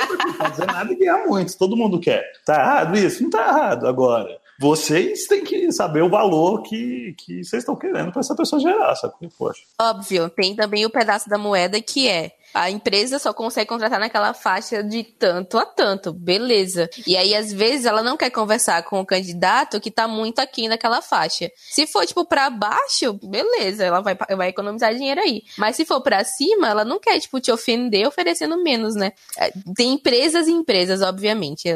Não pode fazer nada e ganhar muito, todo mundo quer. Tá errado isso? Não tá errado. Agora, vocês têm que saber o valor que, que vocês estão querendo para essa pessoa gerar, sabe? Poxa. Óbvio, tem também o pedaço da moeda que é a empresa só consegue contratar naquela faixa de tanto a tanto, beleza. E aí, às vezes, ela não quer conversar com o candidato que tá muito aqui naquela faixa. Se for, tipo, pra baixo, beleza, ela vai, vai economizar dinheiro aí. Mas se for pra cima, ela não quer, tipo, te ofender oferecendo menos, né? É, tem empresas e empresas, obviamente.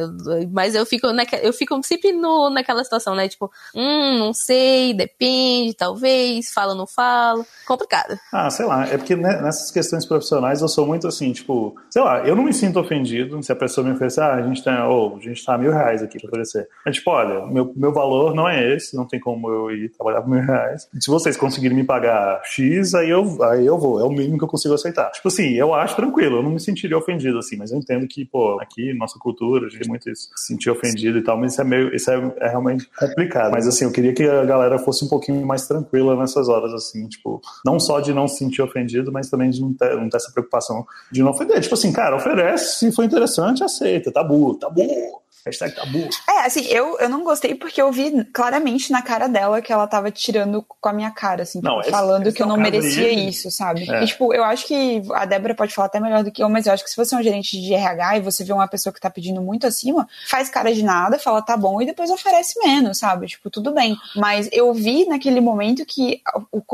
Mas eu fico, naque, eu fico sempre no, naquela situação, né? Tipo, hum, não sei, depende, talvez, falo não falo. Complicado. Ah, sei lá. É porque né, nessas questões profissionais eu sou muito assim, tipo, sei lá, eu não me sinto ofendido se a pessoa me oferecer, ah, a gente tem, oh, a gente tá mil reais aqui pra oferecer. É tipo, olha, meu, meu valor não é esse, não tem como eu ir trabalhar por mil reais. Se vocês conseguirem me pagar X, aí eu, aí eu vou, é o mínimo que eu consigo aceitar. Tipo assim, eu acho tranquilo, eu não me sentiria ofendido assim, mas eu entendo que, pô, aqui, nossa cultura, a gente tem muito isso, se sentir ofendido e tal, mas isso é meio, isso é, é realmente complicado. Mas assim, eu queria que a galera fosse um pouquinho mais tranquila nessas horas, assim, tipo, não só de não se sentir ofendido, mas também de não ter, não ter essa preocupação preocupação de não ofender. Tipo assim, cara, oferece, se for interessante, aceita. Tabu, tabu. Hashtag tabu. É, assim, eu, eu não gostei porque eu vi claramente na cara dela que ela tava tirando com a minha cara, assim, não, tipo, falando esse, esse que eu não merecia isso, sabe? É. E, tipo, eu acho que a Débora pode falar até melhor do que eu, mas eu acho que se você é um gerente de RH e você vê uma pessoa que tá pedindo muito acima, faz cara de nada, fala tá bom e depois oferece menos, sabe? Tipo, tudo bem. Mas eu vi naquele momento que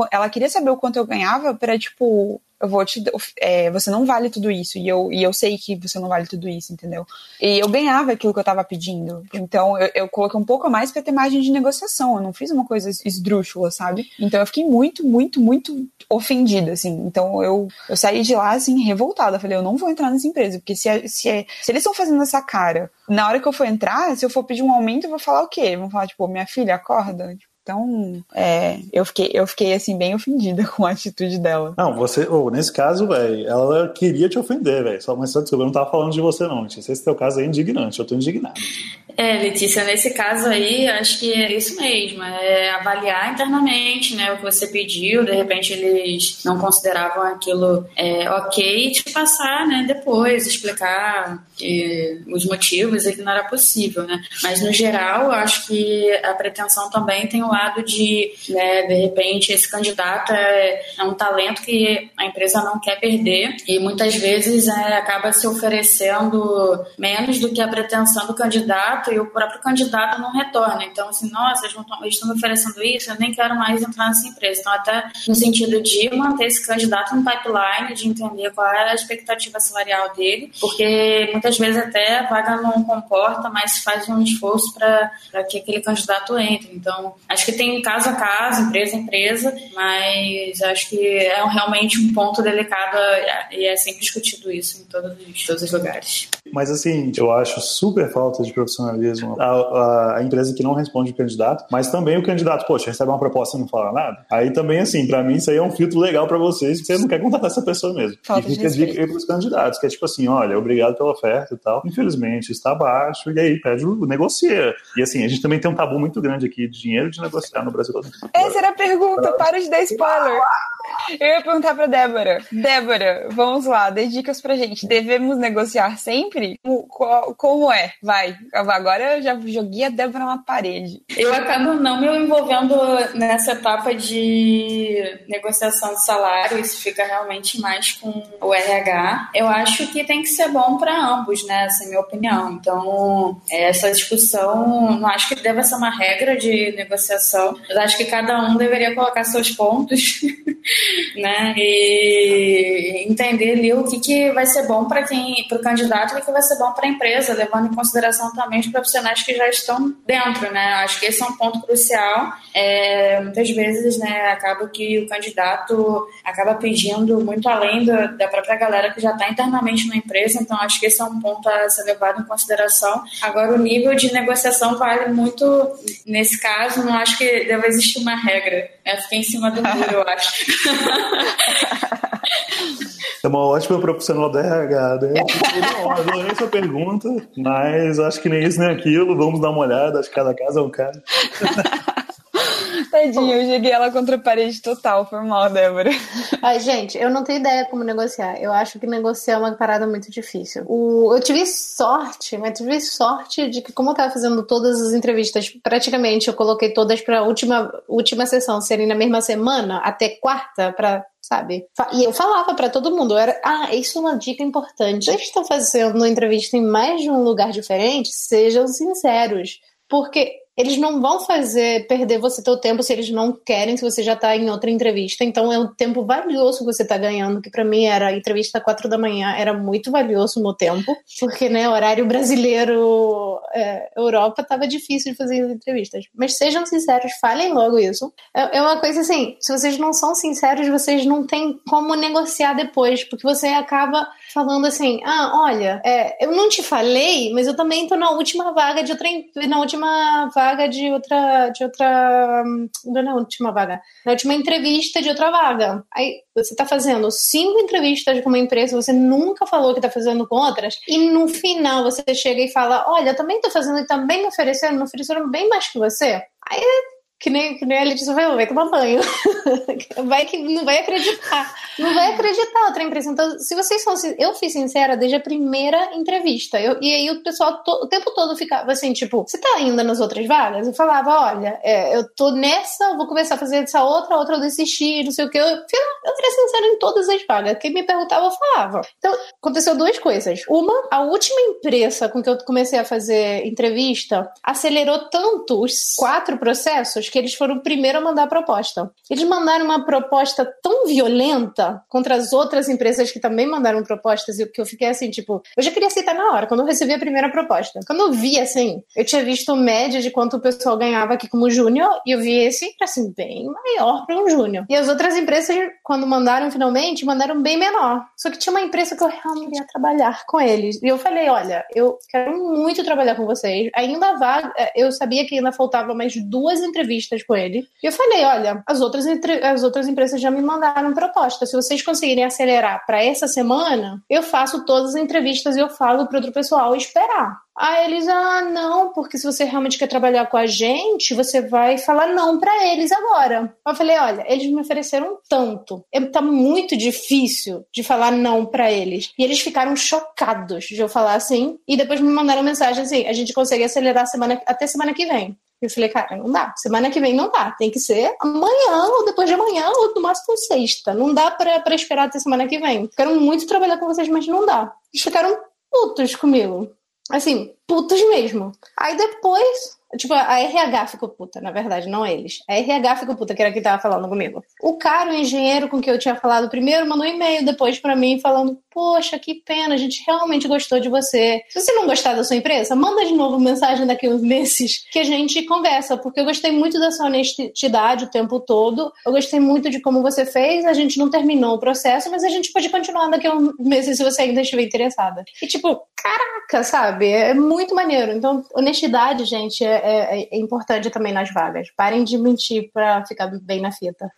ela queria saber o quanto eu ganhava para tipo, eu vou te. É, você não vale tudo isso. E eu, e eu sei que você não vale tudo isso, entendeu? E eu ganhava aquilo que eu tava pedindo. Então eu, eu coloquei um pouco a mais pra ter margem de negociação. Eu não fiz uma coisa esdrúxula, sabe? Então eu fiquei muito, muito, muito ofendida, assim. Então eu, eu saí de lá, assim, revoltada. falei, eu não vou entrar nessa empresa. Porque se, é, se, é, se eles estão fazendo essa cara, na hora que eu for entrar, se eu for pedir um aumento, eu vou falar o quê? Vão falar, tipo, minha filha, acorda? Tipo, Então, é, eu fiquei, eu fiquei assim bem ofendida com a atitude dela. Não, você, oh, nesse caso, velho, ela queria te ofender, velho. Só, mas só desculpa, eu não tava falando de você, não. Esse teu caso é indignante, eu tô indignado. É, Letícia, nesse caso aí, acho que é isso mesmo, é avaliar internamente, né, o que você pediu, de repente eles não consideravam aquilo é, ok, e te passar, né, depois, explicar que, os motivos e que não era possível, né, mas no geral, acho que a pretensão também tem o lado de, né, de repente, esse candidato é, é um talento que a empresa não quer perder e muitas vezes é, acaba se oferecendo menos do que a pretensão do candidato e o próprio candidato não retorna. Então, assim, nossa, eles, eles estão me oferecendo isso, eu nem quero mais entrar nessa empresa. Então, até no sentido de manter esse candidato no pipeline, de entender qual é a expectativa salarial dele, porque muitas vezes até a vaga não comporta, mas faz um esforço para que aquele candidato entre. Então, acho que tem caso a caso, empresa a empresa, mas acho que é realmente um ponto delicado e é sempre discutido isso em todos, todos os lugares. Mas assim, eu acho super falta de profissionalismo a, a, a, empresa que não responde o candidato, mas também o candidato, poxa, recebe uma proposta e não fala nada. Aí também, assim, para mim isso aí é um filtro legal para vocês, que você não quer contratar essa pessoa mesmo. Falta e fica a dica aí pros candidatos, que é tipo assim, olha, obrigado pela oferta e tal. Infelizmente, está abaixo, e aí pede, negocia. E assim, a gente também tem um tabu muito grande aqui de dinheiro de negociar no Brasil. Essa era a pergunta, para de dar spoiler. Eu ia perguntar pra Débora. Débora, vamos lá, dê dicas pra gente. Devemos negociar sempre? Como, como é? Vai. Agora eu já joguei a Débora na parede. Eu acabo não me envolvendo nessa etapa de negociação de salário. Isso fica realmente mais com o RH. Eu acho que tem que ser bom para ambos, né? Essa é a minha opinião. Então, essa discussão, não acho que deva ser uma regra de negociação. Eu acho que cada um deveria colocar seus pontos né? E entender ali o que, que vai ser bom para quem, para o candidato, e o que vai ser bom para a empresa, levando em consideração também os profissionais que já estão dentro, né? Acho que esse é um ponto crucial. É, muitas vezes, né, acaba que o candidato acaba pedindo muito além da própria galera que já está internamente na empresa, então acho que esse é um ponto a ser levado em consideração. Agora, o nível de negociação vale muito nesse caso, não acho que deve existir uma regra. Né? Fiquei em cima do muro, eu acho. É uma ótima profissional da RH, né? Eu adorei sua pergunta, mas acho que nem isso nem aquilo. Vamos dar uma olhada, acho que cada caso é um caso. Tadinha, eu joguei ela contra a parede total, foi mal, Débora. Ai, gente, eu não tenho ideia como negociar. Eu acho que negociar é uma parada muito difícil. O, eu tive sorte, mas tive sorte de que, como eu tava fazendo todas as entrevistas, praticamente eu coloquei todas pra última, última sessão serem na mesma semana, até quarta, pra sabe? E eu falava para todo mundo, era, ah, isso é uma dica importante. Vocês estão fazendo uma entrevista em mais de um lugar diferente, sejam sinceros. Porque eles não vão fazer perder você teu tempo se eles não querem, se você já está em outra entrevista. Então é um tempo valioso que você está ganhando, que para mim era entrevista quatro da manhã, era muito valioso no tempo, porque né, horário brasileiro é, Europa tava difícil de fazer entrevistas. Mas sejam sinceros, falem logo isso. É, é uma coisa assim, se vocês não são sinceros, vocês não têm como negociar depois, porque você acaba falando assim, ah, olha, é, eu não te falei, mas eu também tô na última vaga de outra, na última vaga vaga de outra, de outra, não é na última vaga, na última entrevista de outra vaga. Aí você está fazendo cinco entrevistas com uma empresa, você nunca falou que está fazendo com outras, e no final você chega e fala, olha, também estou fazendo e também me ofereceram, me ofereceram bem mais que você. Aí que nem, que nem a Letícia falou, vai tomar banho. vai que não vai acreditar. Não vai acreditar outra empresa. Então, se vocês são. Eu fui sincera desde a primeira entrevista. Eu, e aí o pessoal to, o tempo todo ficava assim, tipo, você tá ainda nas outras vagas? Eu falava, olha, é, eu tô nessa, vou começar a fazer essa outra, outra eu desisti, não sei o que. Eu, eu, eu era sincera em todas as vagas. Quem me perguntava, eu falava. Então, aconteceu duas coisas. Uma, a última empresa com que eu comecei a fazer entrevista acelerou tanto os quatro processos que eles foram o primeiro a mandar a proposta. Eles mandaram uma proposta tão violenta contra as outras empresas que também mandaram propostas e que eu fiquei assim, tipo, eu já queria aceitar na hora, quando eu recebi a primeira proposta. Quando eu vi, assim, eu tinha visto média de quanto o pessoal ganhava aqui como júnior e eu vi esse, assim, bem maior para um júnior. E as outras empresas, quando mandaram finalmente, mandaram bem menor. Só que tinha uma empresa que eu realmente ia trabalhar com eles. E eu falei, olha, eu quero muito trabalhar com vocês. Ainda vaga, eu sabia que ainda faltava mais duas entrevistas entrevistas com ele. E eu falei: olha, as outras, as outras empresas já me mandaram proposta. Se vocês conseguirem acelerar para essa semana, eu faço todas as entrevistas e eu falo para outro pessoal esperar. Aí eles, ah, não, porque se você realmente quer trabalhar com a gente, você vai falar não para eles agora. Eu falei, olha, eles me ofereceram tanto. É, tá muito difícil de falar não para eles. E eles ficaram chocados de eu falar assim. E depois me mandaram mensagem assim: a gente consegue acelerar semana, até semana que vem. Eu falei, cara, não dá. Semana que vem não dá. Tem que ser amanhã, ou depois de amanhã, ou no máximo sexta. Não dá pra, pra esperar até semana que vem. Quero muito trabalhar com vocês, mas não dá. Eles ficaram putos comigo. Assim, putos mesmo. Aí depois Tipo, a RH ficou puta, na verdade, não eles. A RH ficou puta, que era quem tava falando comigo. O cara, o engenheiro com quem eu tinha falado primeiro, mandou um e-mail depois para mim falando: Poxa, que pena, a gente realmente gostou de você. Se você não gostar da sua empresa, manda de novo mensagem daqui uns meses que a gente conversa, porque eu gostei muito da sua honestidade o tempo todo. Eu gostei muito de como você fez. A gente não terminou o processo, mas a gente pode continuar daqui uns meses se você ainda estiver interessada. E tipo, caraca, sabe? É muito maneiro. Então, honestidade, gente, é é, é, importante também nas vagas. Parem de mentir para ficar bem na fita.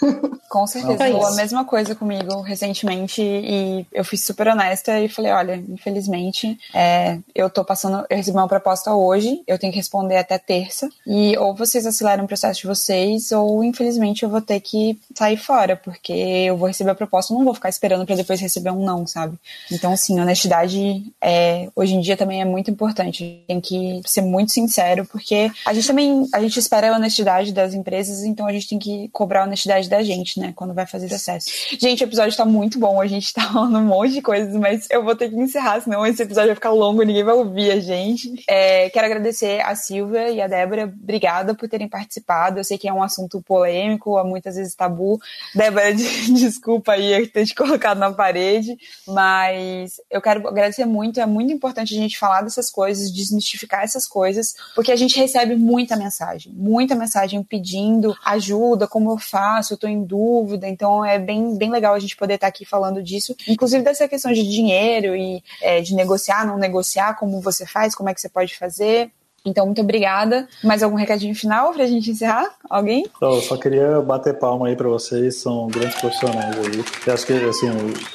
Com certeza. É Falou a mesma coisa comigo recentemente e eu fui super honesta e falei, olha, infelizmente, é, eu tô passando, eu recebi uma proposta hoje, eu tenho que responder até terça e ou vocês aceleram o processo de vocês ou infelizmente eu vou ter que sair fora porque eu vou receber a proposta, não vou ficar esperando para depois receber um não, sabe? Então, assim, honestidade é, hoje em dia também é muito importante. Tem que ser muito sincero porque a gente também a gente espera a honestidade das empresas, então a gente tem que cobrar a honestidade da gente, né, quando vai fazer acesso. Gente, o episódio tá muito bom, a gente tá falando um monte de coisas, mas eu vou ter que encerrar, senão esse episódio vai ficar longo, ninguém vai ouvir a gente. É, quero agradecer a Silvia e a Débora, obrigada por terem participado. Eu sei que é um assunto polêmico, muitas vezes tabu. Débora, desculpa aí ter te colocado na parede, mas eu quero agradecer muito, é muito importante a gente falar dessas coisas, desmistificar essas coisas, porque a gente recebe muita mensagem, muita mensagem pedindo ajuda, como eu faço, eu tô em dúvida, então é bem, bem legal a gente poder estar tá aqui falando disso, inclusive dessa questão de dinheiro e é, de negociar, não negociar, como você faz, como é que você pode fazer. Então, muito obrigada. Mais algum recadinho final pra gente encerrar? Alguém? Eu só queria bater palma aí pra vocês, são grandes profissionais aí. Eu acho que, assim,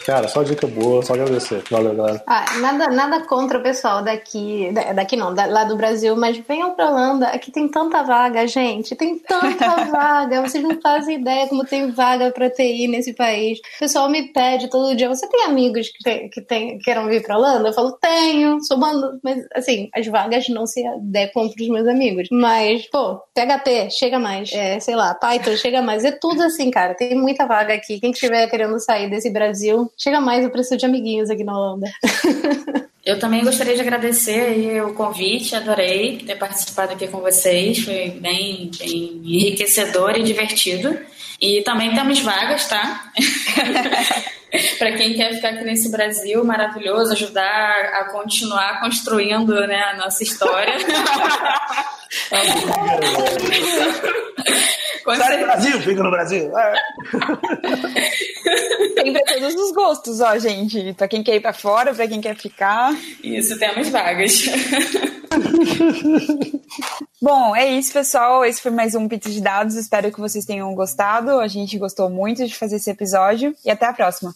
cara, só dica boa, só agradecer. Valeu, galera. Ah, nada, nada contra o pessoal daqui, daqui não, lá do Brasil, mas venham pra Holanda, aqui tem tanta vaga, gente, tem tanta vaga, vocês não fazem ideia como tem vaga pra TI nesse país. O pessoal me pede todo dia, você tem amigos que, tem, que tem, queiram vir pra Holanda? Eu falo, tenho, sou bando, mas assim, as vagas não se adequam pros meus amigos. Mas, pô, PHP, chega mais. É, sei lá, Python, chega mais. É tudo assim, cara. Tem muita vaga aqui. Quem estiver querendo sair desse Brasil, chega mais. Eu preciso de amiguinhos aqui na Holanda. Eu também gostaria de agradecer o convite, adorei ter participado aqui com vocês, foi bem, bem enriquecedor e divertido. E também temos vagas, tá? para quem quer ficar aqui nesse Brasil maravilhoso, ajudar a continuar construindo né, a nossa história. Sai do Brasil, fica no Brasil. É. Tem pra todos os gostos, ó, gente. Pra quem quer ir pra fora, pra quem quer ficar. Isso, temos vagas. Bom, é isso, pessoal. Esse foi mais um Pizza de Dados. Espero que vocês tenham gostado. A gente gostou muito de fazer esse episódio. E até a próxima.